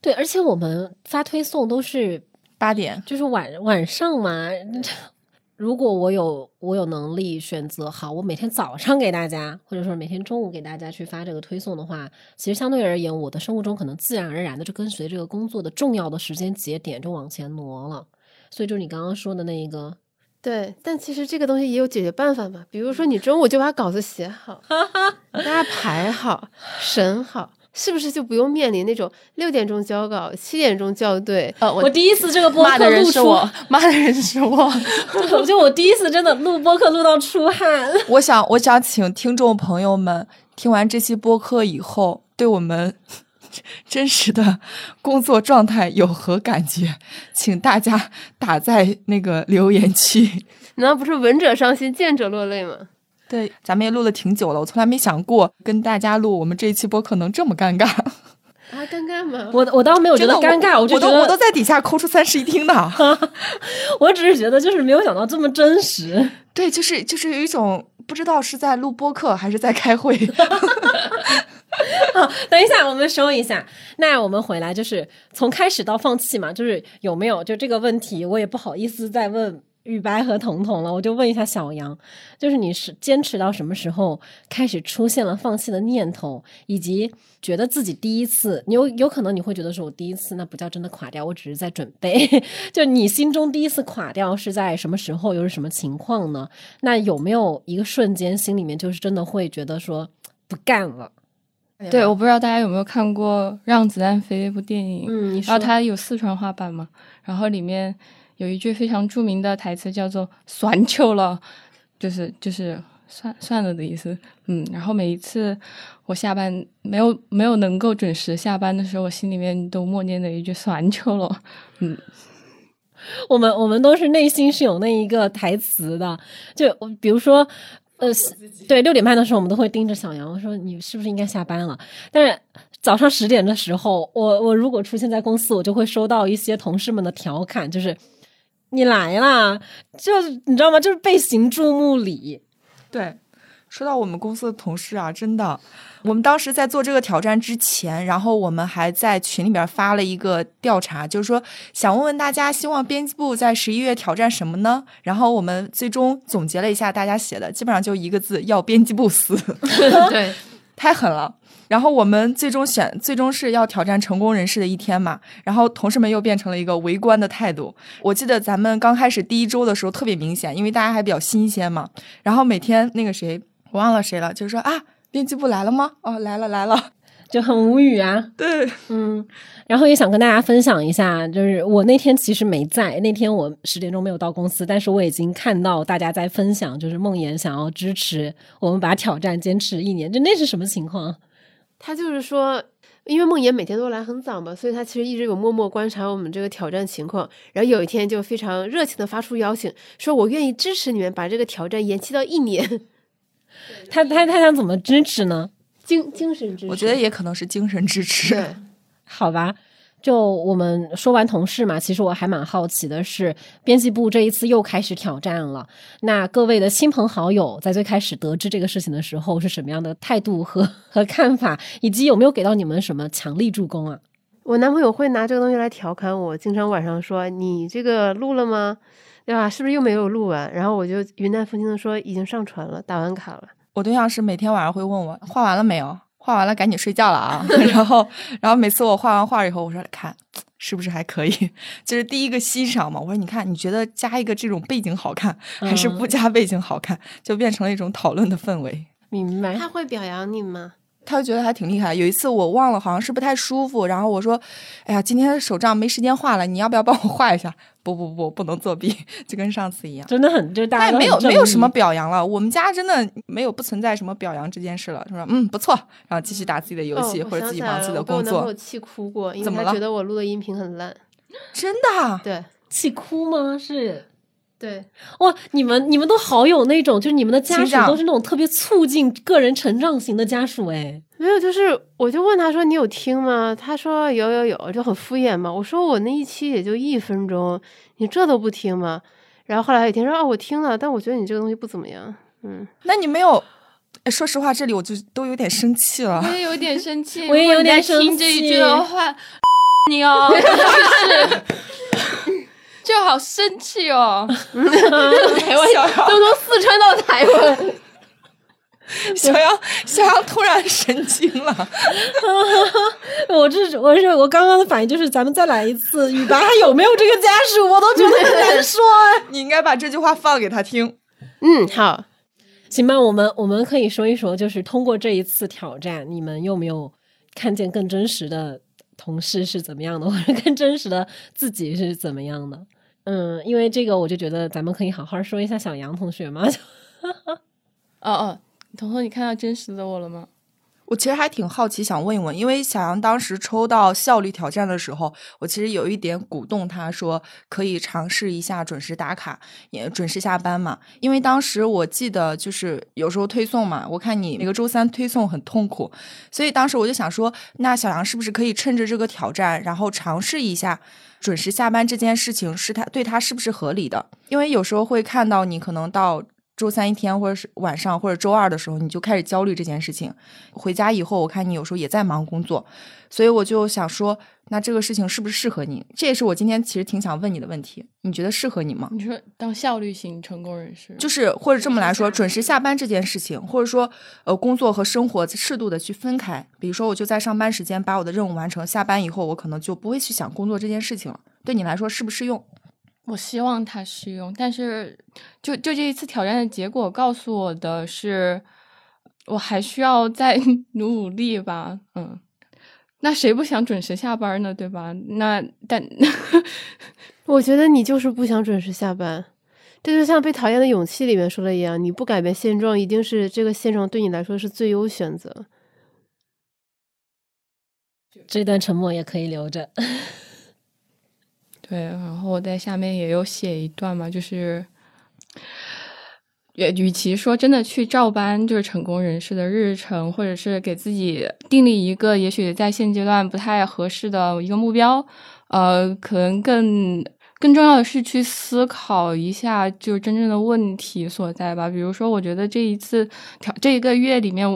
对，而且我们发推送都是八点，就是晚晚上嘛。如果我有我有能力选择好，我每天早上给大家，或者说每天中午给大家去发这个推送的话，其实相对而言，我的生活中可能自然而然的就跟随这个工作的重要的时间节点就往前挪了。所以就是你刚刚说的那一个，对，但其实这个东西也有解决办法嘛，比如说你中午就把稿子写好，大家排好、审好。是不是就不用面临那种六点钟交稿、七点钟校对？呃，我第一次这个播客录出，是我，骂的人是我。我就我第一次真的录播客录到出汗。我想，我想请听众朋友们听完这期播客以后，对我们真实的工作状态有何感觉？请大家打在那个留言区。难道不是闻者伤心，见者落泪吗？对，咱们也录了挺久了，我从来没想过跟大家录我们这一期播客能这么尴尬。啊，尴尬吗？我我倒没有觉得尴尬，我就觉得我都我都在底下抠出三室一厅的。我只是觉得就是没有想到这么真实。对，就是就是有一种不知道是在录播客还是在开会。好，等一下，我们收一下。那我们回来就是从开始到放弃嘛，就是有没有就这个问题，我也不好意思再问雨白和彤彤了，我就问一下小杨，就是你是坚持到什么时候开始出现了放弃的念头，以及觉得自己第一次，你有有可能你会觉得说我第一次那不叫真的垮掉，我只是在准备。就你心中第一次垮掉是在什么时候，又是什么情况呢？那有没有一个瞬间心里面就是真的会觉得说不干了？对，我不知道大家有没有看过《让子弹飞》这部电影，嗯，然后它有四川话版嘛，然后里面有一句非常著名的台词叫做“算球了”，就是就是算算了的意思。嗯，然后每一次我下班没有没有能够准时下班的时候，我心里面都默念的一句“算球了”。嗯，我们我们都是内心是有那一个台词的，就我比如说，呃，对，六点半的时候我们都会盯着小杨，我说你是不是应该下班了？但是早上十点的时候，我我如果出现在公司，我就会收到一些同事们的调侃，就是你来啦，就是你知道吗？就是被行注目礼。对，说到我们公司的同事啊，真的，我们当时在做这个挑战之前，然后我们还在群里边发了一个调查，就是说想问问大家，希望编辑部在十一月挑战什么呢？然后我们最终总结了一下大家写的，基本上就一个字：要编辑部死，对，太狠了。然后我们最终选，最终是要挑战成功人士的一天嘛。然后同事们又变成了一个围观的态度。我记得咱们刚开始第一周的时候特别明显，因为大家还比较新鲜嘛。然后每天那个谁，我忘了谁了，就是说啊，编辑部来了吗？哦，来了来了。就很无语啊，对，嗯，然后也想跟大家分享一下，就是我那天其实没在，那天我十点钟没有到公司，但是我已经看到大家在分享，就是梦妍想要支持我们把挑战坚持一年，就那是什么情况？他就是说，因为梦妍每天都来很早嘛，所以他其实一直有默默观察我们这个挑战情况。然后有一天就非常热情的发出邀请，说我愿意支持你们把这个挑战延期到一年。他他他想怎么支持呢？精精神支持，我觉得也可能是精神支持。对，好吧，就我们说完同事嘛，其实我还蛮好奇的是，编辑部这一次又开始挑战了。那各位的亲朋好友在最开始得知这个事情的时候是什么样的态度和 和看法，以及有没有给到你们什么强力助攻啊？我男朋友会拿这个东西来调侃我，经常晚上说：“你这个录了吗？对吧？是不是又没有录完？”然后我就云淡风轻的说：“已经上传了，打完卡了。”我对象是每天晚上会问我画完了没有，画完了赶紧睡觉了啊。然后，然后每次我画完画以后，我说看是不是还可以，就是第一个欣赏嘛。我说你看，你觉得加一个这种背景好看，还是不加背景好看？就变成了一种讨论的氛围。明白。他会表扬你吗？他就觉得还挺厉害。有一次我忘了，好像是不太舒服，然后我说：“哎呀，今天手账没时间画了，你要不要帮我画一下？”不不不，不能作弊，就跟上次一样。真的很，就大家但没有没有什么表扬了，我们家真的没有不存在什么表扬这件事了。他说：“嗯，不错。”然后继续打自己的游戏、哦、或者自己忙自己的工作我。气哭过，因为怎么了他觉得我录的音频很烂。真的啊？对气哭吗？是对，哇，你们你们都好有那种，就是你们的家属都是那种特别促进个人成长型的家属哎。没有，就是我就问他说：“你有听吗？”他说：“有有有。”就很敷衍嘛。我说：“我那一期也就一分钟，你这都不听吗？”然后后来有一天说：“哦，我听了，但我觉得你这个东西不怎么样。”嗯，那你没有？哎说实话，这里我就都有点生气了我。也有点生气，我也有点生气听这一句的话，你哦，就是 就好生气哦！台湾都从四川到台湾，小杨，小杨突然神经了。我这我是我刚刚的反应就是，咱们再来一次，雨白还有没有这个家属，我都觉得很难说哎。你应该把这句话放给他听。嗯，好，行吧，我们我们可以说一说，就是通过这一次挑战，你们有没有看见更真实的同事是怎么样的，或者更真实的自己是怎么样的？嗯，因为这个，我就觉得咱们可以好好说一下小杨同学嘛。哦哦，彤彤，你看到真实的我了吗？我其实还挺好奇，想问一问，因为小杨当时抽到效率挑战的时候，我其实有一点鼓动他说可以尝试一下准时打卡，也准时下班嘛。因为当时我记得就是有时候推送嘛，我看你每个周三推送很痛苦，所以当时我就想说，那小杨是不是可以趁着这个挑战，然后尝试一下准时下班这件事情，是他对他是不是合理的？因为有时候会看到你可能到。周三一天，或者是晚上，或者周二的时候，你就开始焦虑这件事情。回家以后，我看你有时候也在忙工作，所以我就想说，那这个事情是不是适合你？这也是我今天其实挺想问你的问题。你觉得适合你吗？你说当效率型成功人士，就是或者这么来说，准时下班这件事情，或者说呃工作和生活适度的去分开。比如说，我就在上班时间把我的任务完成，下班以后我可能就不会去想工作这件事情了。对你来说适不适用？我希望它适用，但是就就这一次挑战的结果告诉我的是，我还需要再努 努力吧。嗯，那谁不想准时下班呢？对吧？那但 我觉得你就是不想准时下班，这就像《被讨厌的勇气》里面说的一样，你不改变现状，一定是这个现状对你来说是最优选择。这段沉默也可以留着。对，然后我在下面也有写一段嘛，就是，也与其说真的去照搬就是成功人士的日程，或者是给自己定立一个也许在现阶段不太合适的一个目标，呃，可能更更重要的是去思考一下就真正的问题所在吧。比如说，我觉得这一次调这一个月里面，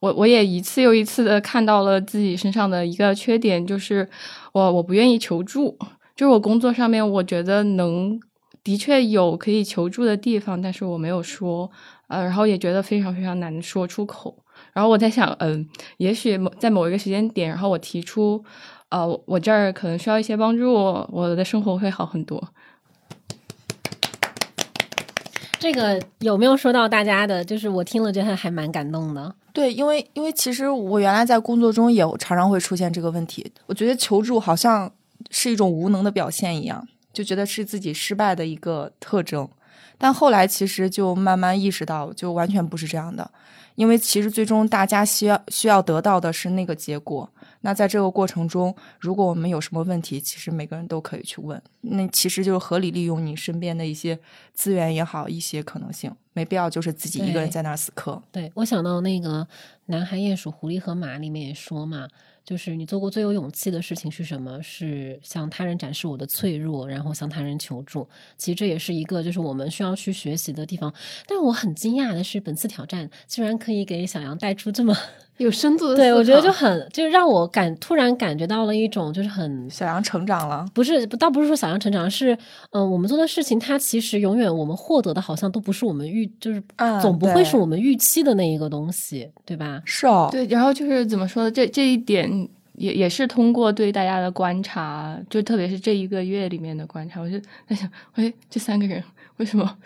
我我也一次又一次的看到了自己身上的一个缺点，就是我我不愿意求助。就是我工作上面，我觉得能的确有可以求助的地方，但是我没有说，呃，然后也觉得非常非常难说出口。然后我在想，嗯，也许某在某一个时间点，然后我提出，呃，我这儿可能需要一些帮助，我的生活会好很多。这个有没有说到大家的？就是我听了觉得还蛮感动的。对，因为因为其实我原来在工作中也常常会出现这个问题。我觉得求助好像。是一种无能的表现一样，就觉得是自己失败的一个特征。但后来其实就慢慢意识到，就完全不是这样的。因为其实最终大家需要需要得到的是那个结果。那在这个过程中，如果我们有什么问题，其实每个人都可以去问。那其实就是合理利用你身边的一些资源也好，一些可能性，没必要就是自己一个人在那儿死磕。对我想到那个《男孩、鼹鼠、狐狸和马》里面也说嘛。就是你做过最有勇气的事情是什么？是向他人展示我的脆弱，然后向他人求助。其实这也是一个就是我们需要去学习的地方。但我很惊讶的是，本次挑战竟然可以给小杨带出这么。有深度的，对我觉得就很，就是让我感突然感觉到了一种，就是很小杨成长了。不是，倒不是说小杨成长，是嗯，我们做的事情，它其实永远我们获得的，好像都不是我们预，就是总不会是我们预期的那一个东西，对吧？是哦，对。然后就是怎么说呢？这这一点也也是通过对大家的观察，就特别是这一个月里面的观察，我就在想，哎，这三个人为什么？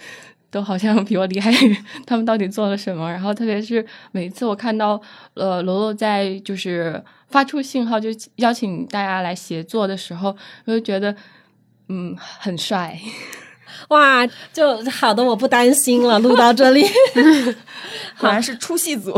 都好像比我厉害，他们到底做了什么？然后特别是每次我看到呃罗罗在就是发出信号就邀请大家来协作的时候，我就觉得嗯很帅，哇，就好的我不担心了。录到这里，好像是出戏组。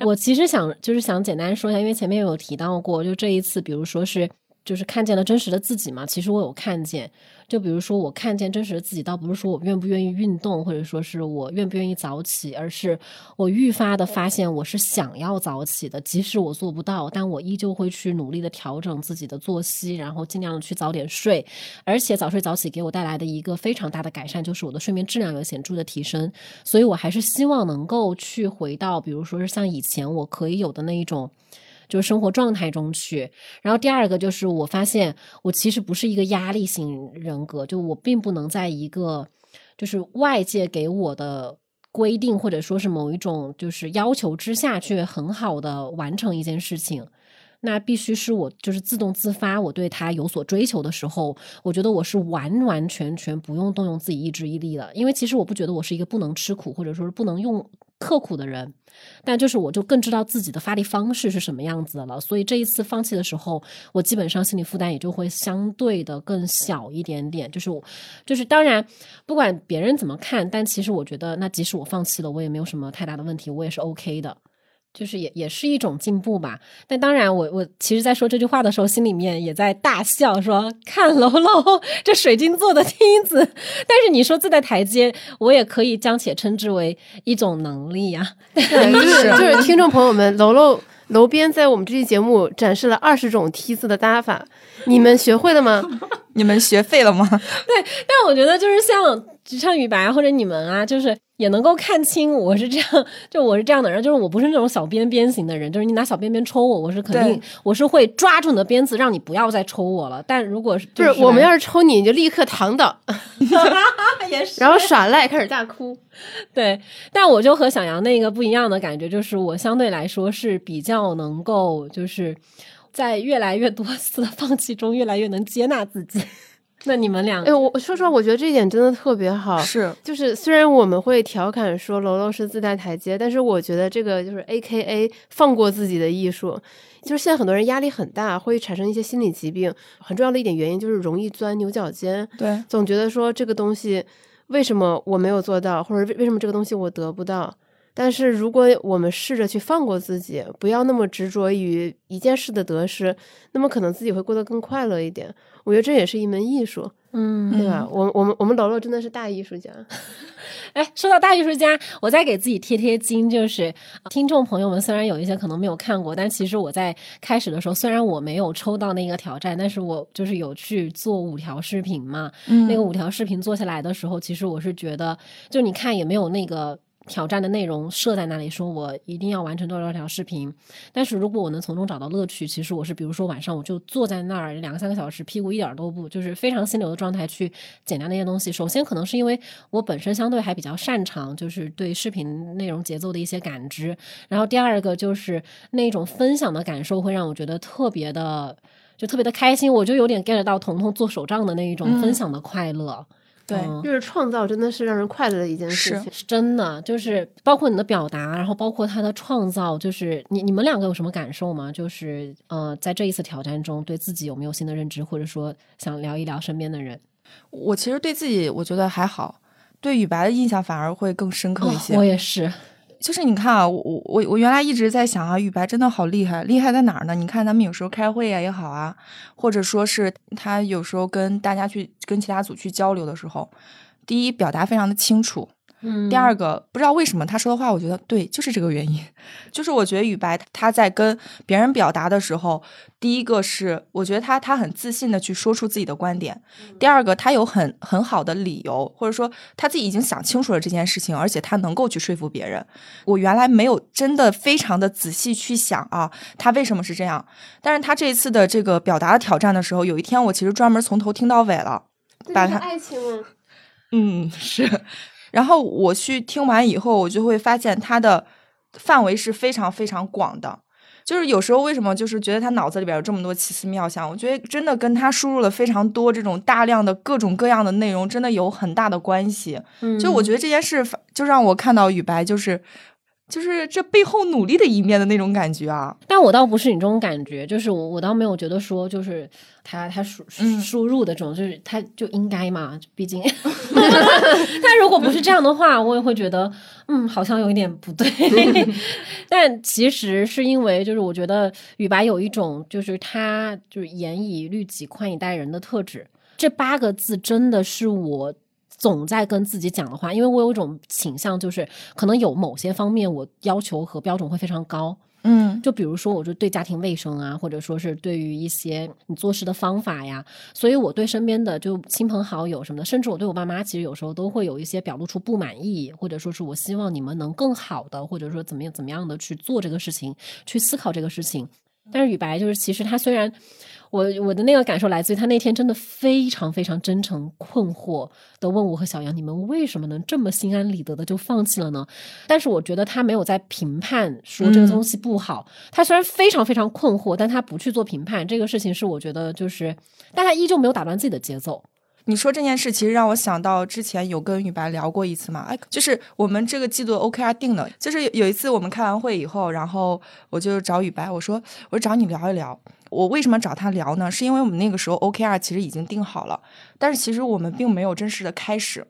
我其实想就是想简单说一下，因为前面有提到过，就这一次，比如说是就是看见了真实的自己嘛，其实我有看见。就比如说，我看见真实的自己，倒不是说我愿不愿意运动，或者说是我愿不愿意早起，而是我愈发的发现我是想要早起的。即使我做不到，但我依旧会去努力的调整自己的作息，然后尽量的去早点睡。而且早睡早起给我带来的一个非常大的改善，就是我的睡眠质量有显著的提升。所以我还是希望能够去回到，比如说是像以前我可以有的那一种。就是生活状态中去。然后第二个就是我发现我其实不是一个压力型人格，就我并不能在一个就是外界给我的规定或者说是某一种就是要求之下去很好的完成一件事情。那必须是我就是自动自发，我对他有所追求的时候，我觉得我是完完全全不用动用自己意志毅力的，因为其实我不觉得我是一个不能吃苦或者说是不能用刻苦的人，但就是我就更知道自己的发力方式是什么样子的了，所以这一次放弃的时候，我基本上心理负担也就会相对的更小一点点，就是我就是当然不管别人怎么看，但其实我觉得那即使我放弃了，我也没有什么太大的问题，我也是 OK 的。就是也也是一种进步吧，但当然我我其实，在说这句话的时候，心里面也在大笑，说看楼楼这水晶做的梯子，但是你说自带台阶，我也可以将且称之为一种能力呀、对，就是就 是听众朋友们，楼楼楼边在我们这期节目展示了二十种梯子的搭法，你们学会了吗？你们学废了吗？对但我觉得就是像像雨白或者你们啊，就是也能够看清我是这样，就我是这样的人，就是我不是那种小鞭鞭型的人，就是你拿小鞭鞭抽我，我是肯定我是会抓住你的鞭子，让你不要再抽我了。但如果是就是是我们要是抽你，你就立刻躺倒 也是然后耍赖，开始大哭。对，但我就和小杨那个不一样的感觉，就是我相对来说是比较能够，就是在越来越多次的放弃中，越来越能接纳自己。那你们俩哎，我说实话，我觉得这一点真的特别好。是就是虽然我们会调侃说楼楼是自带台阶，但是我觉得这个就是 A K A 放过自己的艺术。就是现在很多人压力很大，会产生一些心理疾病，很重要的一点原因就是容易钻牛角尖，对，总觉得说这个东西为什么我没有做到，或者为为什么这个东西我得不到。但是如果我们试着去放过自己，不要那么执着于一件事的得失，那么可能自己会过得更快乐一点。我觉得这也是一门艺术，嗯对吧？我我们我们楼楼真的是大艺术家。哎，说到大艺术家，我再给自己贴贴金，就是呃听众朋友们虽然有一些可能没有看过，但其实我在开始的时候，虽然我没有抽到那个挑战，但是我就是有去做五条视频嘛。嗯那个五条视频做下来的时候，其实我是觉得，就你看也没有那个。挑战的内容设在那里，说我一定要完成多少条视频。但是如果我能从中找到乐趣，其实我是，比如说晚上我就坐在那儿两三个小时，屁股一点儿都不，就是非常心流的状态去剪掉那些东西。首先可能是因为我本身相对还比较擅长，就是对视频内容节奏的一些感知。然后第二个就是那种分享的感受，会让我觉得特别的，就特别的开心。我就有点 get 到彤彤做手账的那一种嗯分享的快乐。对嗯就是创造真的是让人快乐的一件事情。是真的，就是包括你的表达，然后包括他的创造，就是你你们两个有什么感受吗？就是呃，在这一次挑战中，对自己有没有新的认知，或者说想聊一聊身边的人？我其实对自己我觉得还好，对雨白的印象反而会更深刻一些。哦我也是，就是你看啊，我我我原来一直在想啊，雨白真的好厉害，厉害在哪儿呢？你看他们有时候开会啊也好啊，或者说是他有时候跟大家去跟其他组去交流的时候，第一表达非常的清楚，嗯第二个不知道为什么他说的话，我觉得对，就是这个原因。就是我觉得雨白他在跟别人表达的时候，第一个是我觉得他他很自信的去说出自己的观点，第二个他有很很好的理由，或者说他自己已经想清楚了这件事情，而且他能够去说服别人。我原来没有真的非常的仔细去想啊，他为什么是这样？但是他这一次的这个表达的挑战的时候，有一天我其实专门从头听到尾了。把他爱情吗？嗯，是。然后我去听完以后，我就会发现他的范围是非常非常广的。就是有时候为什么就是觉得他脑子里边有这么多奇思妙想？我觉得真的跟他输入了非常多这种大量的各种各样的内容，真的有很大的关系。就我觉得这件事，就让我看到雨白就是就是这背后努力的一面的那种感觉啊。但我倒不是你这种感觉，就是我我倒没有觉得说，就是他他输嗯输入的这种，就是他就应该嘛，毕竟 他如果不是这样的话，我也会觉得嗯，好像有一点不对。但其实是因为，就是我觉得雨白有一种，就是他就是严以律己、宽以待人的特质。这八个字真的是我总在跟自己讲的话，因为我有一种倾向，就是可能有某些方面我要求和标准会非常高。嗯就比如说，我就对家庭卫生啊，或者说是对于一些你做事的方法呀，所以我对身边的就亲朋好友什么的，甚至我对我爸妈，其实有时候都会有一些表露出不满意，或者说是我希望你们能更好的，或者说怎么样怎么样的去做这个事情，去思考这个事情。但是雨白就是其实他虽然。我我的那个感受来自于他那天真的非常非常真诚、困惑的问我和小杨：“你们为什么能这么心安理得的就放弃了呢？”但是我觉得他没有在评判说这个东西不好。他虽然非常非常困惑，但他不去做评判，这个事情是我觉得就是，但他依旧没有打乱自己的节奏。你说这件事其实让我想到之前有跟雨白聊过一次嘛？哎，就是我们这个季度的 OKR 定的，就是有一次我们开完会以后，然后我就找雨白，我说我找你聊一聊。我为什么找他聊呢？是因为我们那个时候 OKR 其实已经定好了，但是其实我们并没有正式的开始。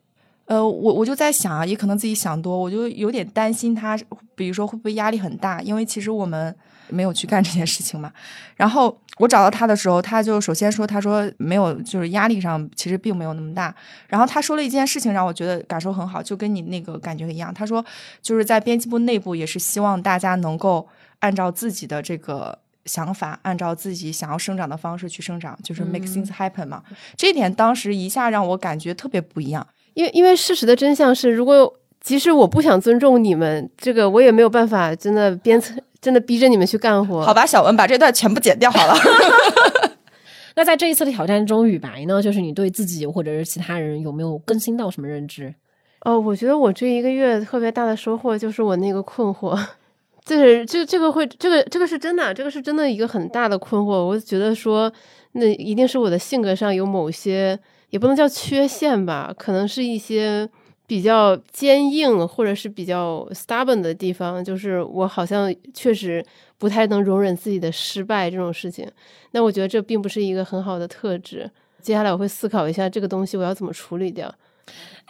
呃，我我就在想啊，也可能自己想多，我就有点担心他，比如说会不会压力很大？因为其实我们没有去干这件事情嘛。然后我找到他的时候，他就首先说，他说没有，就是压力上其实并没有那么大。然后他说了一件事情，让我觉得感受很好，就跟你那个感觉一样。他说就是在编辑部内部也是希望大家能够按照自己的这个。想法按照自己想要生长的方式去生长，就是 make things happen 嘛。这一点当时一下让我感觉特别不一样，因为因为事实的真相是，如果即使我不想尊重你们，这个我也没有办法真的鞭策，真的逼着你们去干活。好吧，小文把这段全部剪掉好了。那在这一次的挑战中，雨白呢，就是你对自己或者是其他人有没有更新到什么认知？哦，我觉得我这一个月特别大的收获就是我那个困惑。就是这这个会这个这个是真的，这个是真的一个很大的困惑。我觉得说，那一定是我的性格上有某些，也不能叫缺陷吧，可能是一些比较坚硬或者是比较 stubborn 的地方。就是我好像确实不太能容忍自己的失败这种事情。那我觉得这并不是一个很好的特质。接下来我会思考一下这个东西我要怎么处理掉。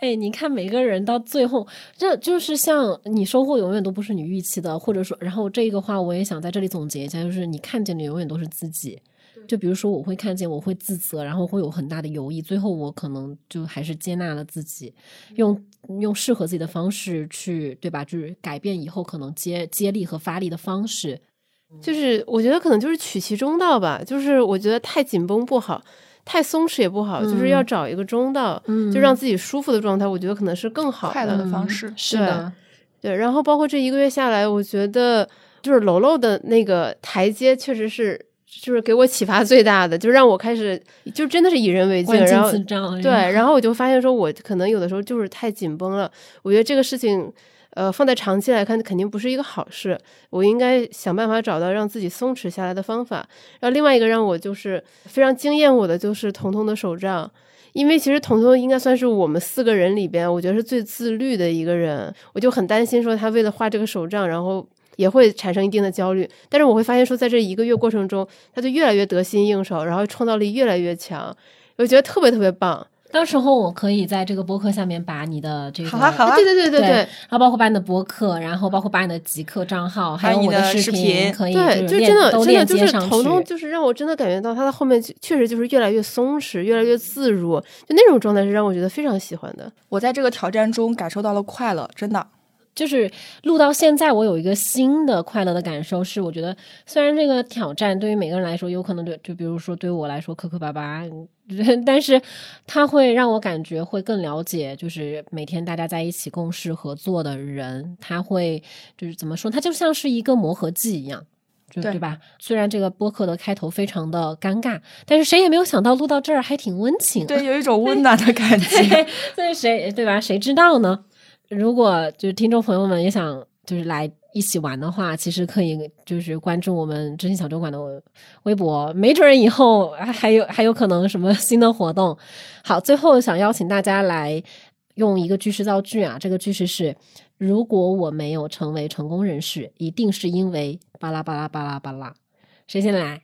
哎，你看每个人到最后，这就是像你收获永远都不是你预期的，或者说，然后这个话我也想在这里总结一下，就是你看见的永远都是自己。就比如说，我会看见，我会自责，然后会有很大的犹豫，最后我可能就还是接纳了自己，用用适合自己的方式去，对吧？就是改变以后可能接接力和发力的方式。就是我觉得可能就是取其中道吧，就是我觉得太紧绷不好。太松弛也不好，就是要找一个中道，就让自己舒服的状态。我觉得可能是更好的方式。是的，对。然后包括这一个月下来，我觉得就是楼楼的那个台阶，确实是就是给我启发最大的，就让我开始就真的是以人为镜。然后对，然后我就发现说，我可能有的时候就是太紧绷了。我觉得这个事情。呃，放在长期来看，肯定不是一个好事。我应该想办法找到让自己松弛下来的方法。然后另外一个让我就是非常惊艳我的，就是彤彤的手账，因为其实彤彤应该算是我们四个人里边，我觉得是最自律的一个人。我就很担心说他为了画这个手账，然后也会产生一定的焦虑。但是我会发现说，在这一个月过程中，他就越来越得心应手，然后创造力越来越强，我觉得特别特别棒。到时候我可以在这个播客下面把你的这个好啊好啊，对对对对对，然后包括把你的播客，然后包括把你的极客账号，还有我的视频，可以对，就真的都链接上去。彤彤就是让我真的感觉到他的后面确实就是越来越松弛，越来越自如，就那种状态是让我觉得非常喜欢的。我在这个挑战中感受到了快乐，真的。就是录到现在，我有一个新的快乐的感受，是我觉得虽然这个挑战对于每个人来说，有可能对，就比如说对我来说磕磕巴巴，但是它会让我感觉会更了解，就是每天大家在一起共事合作的人，他会就是怎么说，它就像是一个磨合剂一样，就对吧？虽然这个播客的开头非常的尴尬，但是谁也没有想到录到这儿还挺温情，对，有一种温暖的感觉，对谁对吧？谁知道呢？如果就是听众朋友们也想就是来一起玩的话，其实可以就是关注我们知心小酒馆的微博，没准以后还有还有可能什么 新的活动。好，最后想邀请大家来用一个句式造句啊，这个句式是：如果我没有成为成功人士，一定是因为巴拉巴拉巴拉巴拉。谁先来？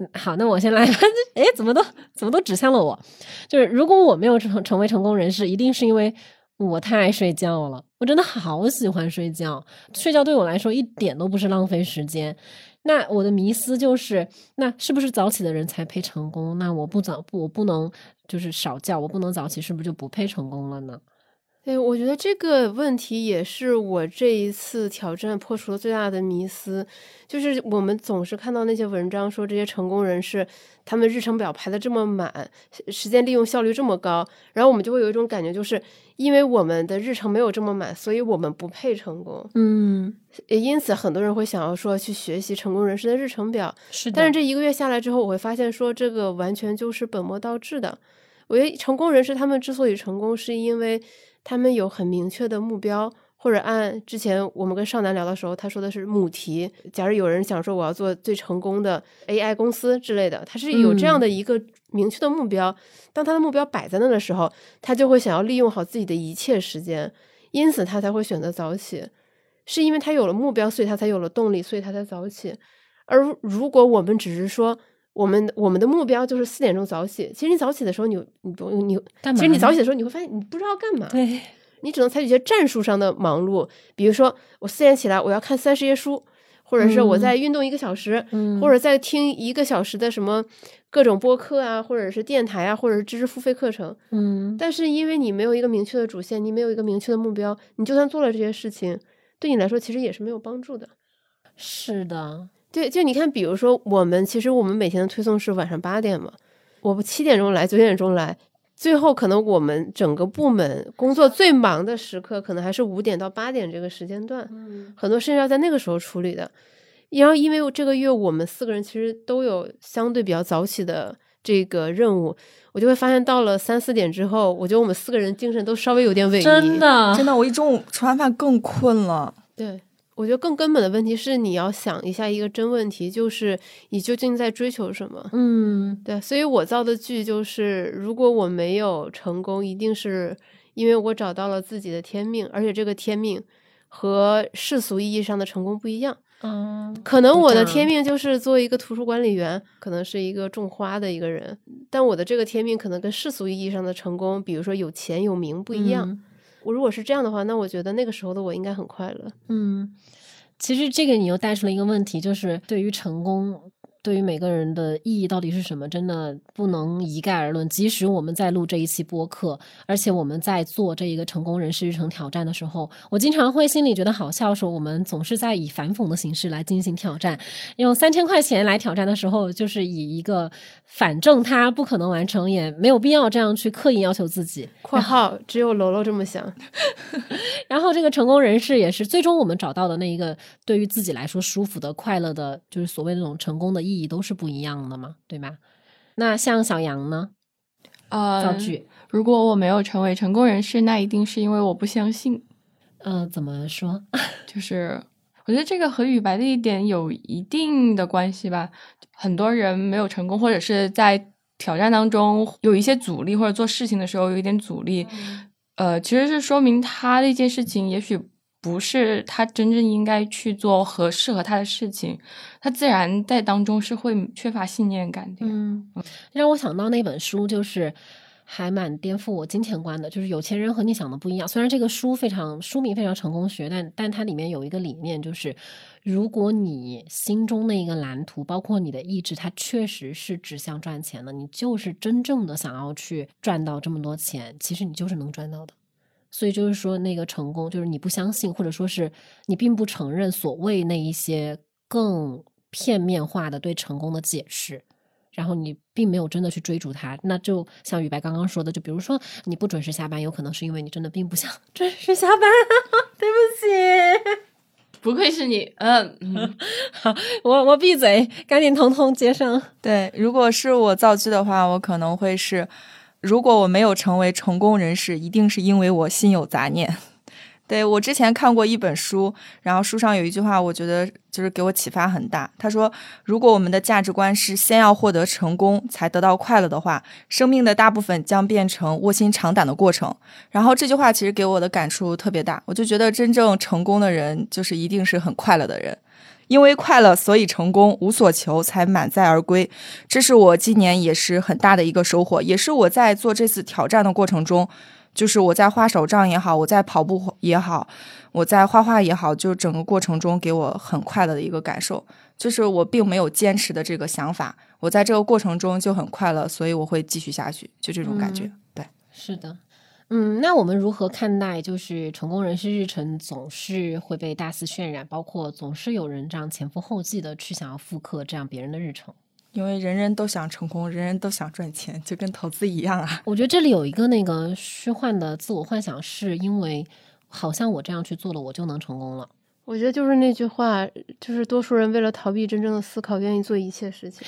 嗯，好，那我先来。哎，怎么都怎么都指向了我？就是如果我没有成成为成功人士，一定是因为。我太爱睡觉了，我真的好喜欢睡觉。睡觉对我来说一点都不是浪费时间。那我的迷思就是，那是不是早起的人才配成功？那我不早，我不能就是少觉，我不能早起，是不是就不配成功了呢？对，我觉得这个问题也是我这一次挑战破除了最大的迷思，就是我们总是看到那些文章说这些成功人士，他们日程表排的这么满，时间利用效率这么高，然后我们就会有一种感觉，就是因为我们的日程没有这么满，所以我们不配成功。嗯，也因此很多人会想要说去学习成功人士的日程表，是的。但是这一个月下来之后，我会发现说这个完全就是本末倒置的。我觉得成功人士他们之所以成功，是因为他们有很明确的目标，或者按之前我们跟少南聊的时候，他说的是母题。假如有人想说我要做最成功的 AI 公司之类的，他是有这样的一个明确的目标。当他的目标摆在那的时候，他就会想要利用好自己的一切时间，因此他才会选择早起，是因为他有了目标，所以他才有了动力，所以他才早起。而如果我们只是说，我们我们的目标就是四点钟早起。其实你早起的时候，你你不你，其实你早起的时候，你会发现你不知道干嘛。对，你只能采取一些战术上的忙碌，比如说我四点起来，我要看三十页书，或者是我在运动一个小时，或者在听一个小时的什么各种播客啊，或者是电台啊，或者是知识付费课程。嗯，但是因为你没有一个明确的主线，你没有一个明确的目标，你就算做了这些事情，对你来说其实也是没有帮助的。是的。对，就你看，比如说我们其实我们每天的推送是晚上八点嘛，我们七点钟来，九点钟来，最后可能我们整个部门工作最忙的时刻，可能还是五点到八点这个时间段，嗯，很多事情要在那个时候处理的。然后因为这个月我们四个人其实都有相对比较早起的这个任务，我就会发现到了三四点之后，我觉得我们四个人精神都稍微有点萎靡，真的，真的，我一中午吃完饭更困了。对。我觉得更根本的问题是，你要想一下一个真问题，就是你究竟在追求什么？嗯，对。所以我造的剧就是：如果我没有成功，一定是因为我找到了自己的天命，而且这个天命和世俗意义上的成功不一样。嗯，可能我的天命就是做一个图书管理员，可能是一个种花的一个人，但我的这个天命可能跟世俗意义上的成功，比如说有钱有名不一样。我如果是这样的话，那我觉得那个时候的我应该很快乐。嗯，其实这个你又带出了一个问题，就是对于成功。对于每个人的意义到底是什么，真的不能一概而论。即使我们在录这一期播客，而且我们在做这一个成功人士日程挑战的时候，我经常会心里觉得好笑，说我们总是在以反讽的形式来进行挑战。用三千块钱来挑战的时候，就是以一个反正他不可能完成，也没有必要这样去刻意要求自己。（括号只有楼楼这么想 ）然后这个成功人士也是最终我们找到的那一个对于自己来说舒服的、快乐的，就是所谓那种成功的。意义都是不一样的嘛，对吧？那像小杨呢？呃，造句。如果我没有成为成功人士，那一定是因为我不相信。呃，怎么说？就是我觉得这个和雨白的一点有一定的关系吧。很多人没有成功，或者是在挑战当中有一些阻力，或者做事情的时候有一点阻力，呃，其实是说明他的一件事情也许。不是他真正应该去做和适合他的事情，他自然在当中是会缺乏信念感的。嗯，让我想到那本书，就是还蛮颠覆我金钱观的，就是《有钱人和你想的不一样》。虽然这个书非常书名非常成功学，但但它里面有一个理念，就是如果你心中的一个蓝图，包括你的意志，它确实是指向赚钱的，你就是真正的想要去赚到这么多钱，其实你就是能赚到的。所以就是说，那个成功就是你不相信，或者说是你并不承认所谓那一些更片面化的对成功的解释，然后你并没有真的去追逐它。那就像雨白刚刚说的，就比如说你不准时下班，有可能是因为你真的并不想 准时下班。对不起，不愧是你。嗯，好，我我闭嘴，赶紧通通接上。对，如果是我造句的话，我可能会是。如果我没有成为成功人士，一定是因为我心有杂念。对我之前看过一本书，然后书上有一句话，我觉得就是给我启发很大。他说：“如果我们的价值观是先要获得成功才得到快乐的话，生命的大部分将变成卧薪尝胆的过程。”然后这句话其实给我的感触特别大，我就觉得真正成功的人就是一定是很快乐的人。因为快乐，所以成功；无所求，才满载而归。这是我今年也是很大的一个收获，也是我在做这次挑战的过程中，就是我在画手账也好，我在跑步也好，我在画画也好，就整个过程中给我很快乐的一个感受。就是我并没有坚持的这个想法，我在这个过程中就很快乐，所以我会继续下去，就这种感觉。对，是的。嗯，那我们如何看待就是成功人士日程总是会被大肆渲染，包括总是有人这样前赴后继的去想要复刻这样别人的日程？因为人人都想成功，人人都想赚钱，就跟投资一样啊。我觉得这里有一个那个虚幻的自我幻想，是因为好像我这样去做了，我就能成功了。我觉得就是那句话，就是多数人为了逃避真正的思考，愿意做一切事情。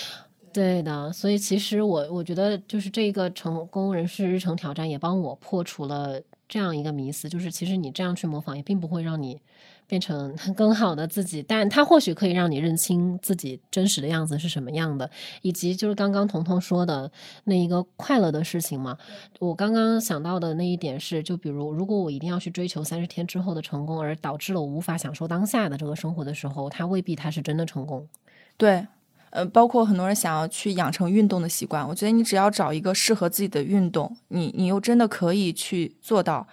对的，所以其实我我觉得就是这个成功人士日程挑战也帮我破除了这样一个迷思，就是其实你这样去模仿也并不会让你变成更好的自己，但它或许可以让你认清自己真实的样子是什么样的，以及就是刚刚彤彤说的那一个快乐的事情嘛。我刚刚想到的那一点是，就比如如果我一定要去追求三十天之后的成功，而导致了我无法享受当下的这个生活的时候，它未必它是真的成功。对。呃，包括很多人想要去养成运动的习惯，我觉得你只要找一个适合自己的运动，你你又真的可以去做到。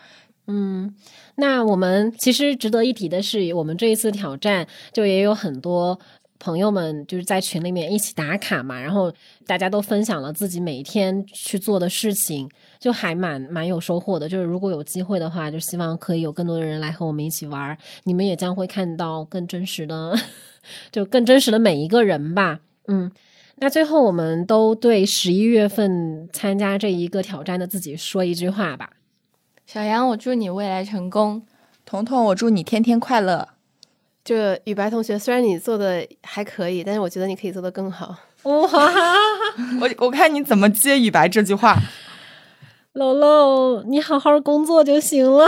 嗯，那我们其实值得一提的是，我们这一次挑战就也有很多朋友们就是在群里面一起打卡嘛，然后大家都分享了自己每一天去做的事情，就还蛮蛮有收获的。就是如果有机会的话，就希望可以有更多的人来和我们一起玩，你们也将会看到更真实的，就更真实的每一个人吧。嗯，那最后我们都对十一月份参加这一个挑战的自己说一句话吧。小杨，我祝你未来成功；彤彤，我祝你天天快乐。这雨白同学，虽然你做的还可以，但是我觉得你可以做的更好。哇，我我看你怎么接雨白这句话。楼楼，你好好工作就行了。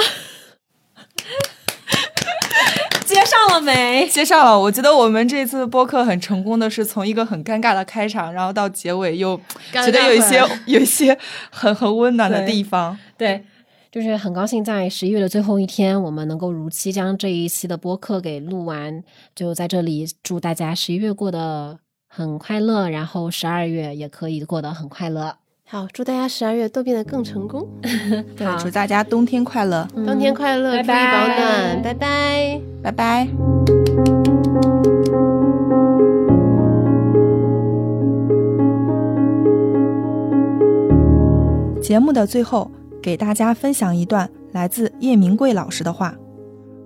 接上了没？介绍了。我觉得我们这次播客很成功的是从一个很尴尬的开场，然后到结尾又觉得有一些 有一些很很温暖的地方。对，就是很高兴在十一月的最后一天，我们能够如期将这一期的播客给录完。就在这里祝大家十一月过得很快乐，然后十二月也可以过得很快乐。好，祝大家十二月都变得更成功。好，祝大家冬天快乐，冬天快乐，注意保暖，拜拜，拜拜。节目的最后，给大家分享一段来自叶明贵老师的话：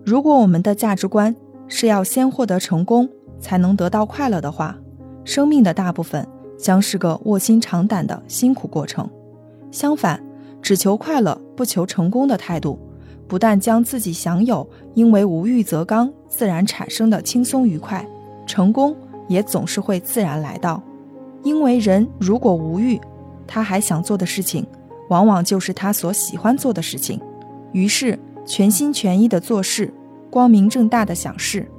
如果我们的价值观是要先获得成功，才能得到快乐的话，生命的大部分。将是个卧薪尝胆的辛苦过程。相反，只求快乐不求成功的态度，不但将自己享有因为无欲则刚自然产生的轻松愉快，成功也总是会自然来到。因为人如果无欲，他还想做的事情，往往就是他所喜欢做的事情。于是全心全意的做事，光明正大的想事。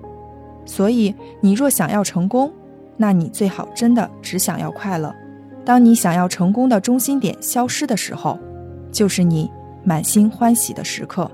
所以，你若想要成功，那你最好真的只想要快乐。当你想要成功的中心点消失的时候，就是你满心欢喜的时刻。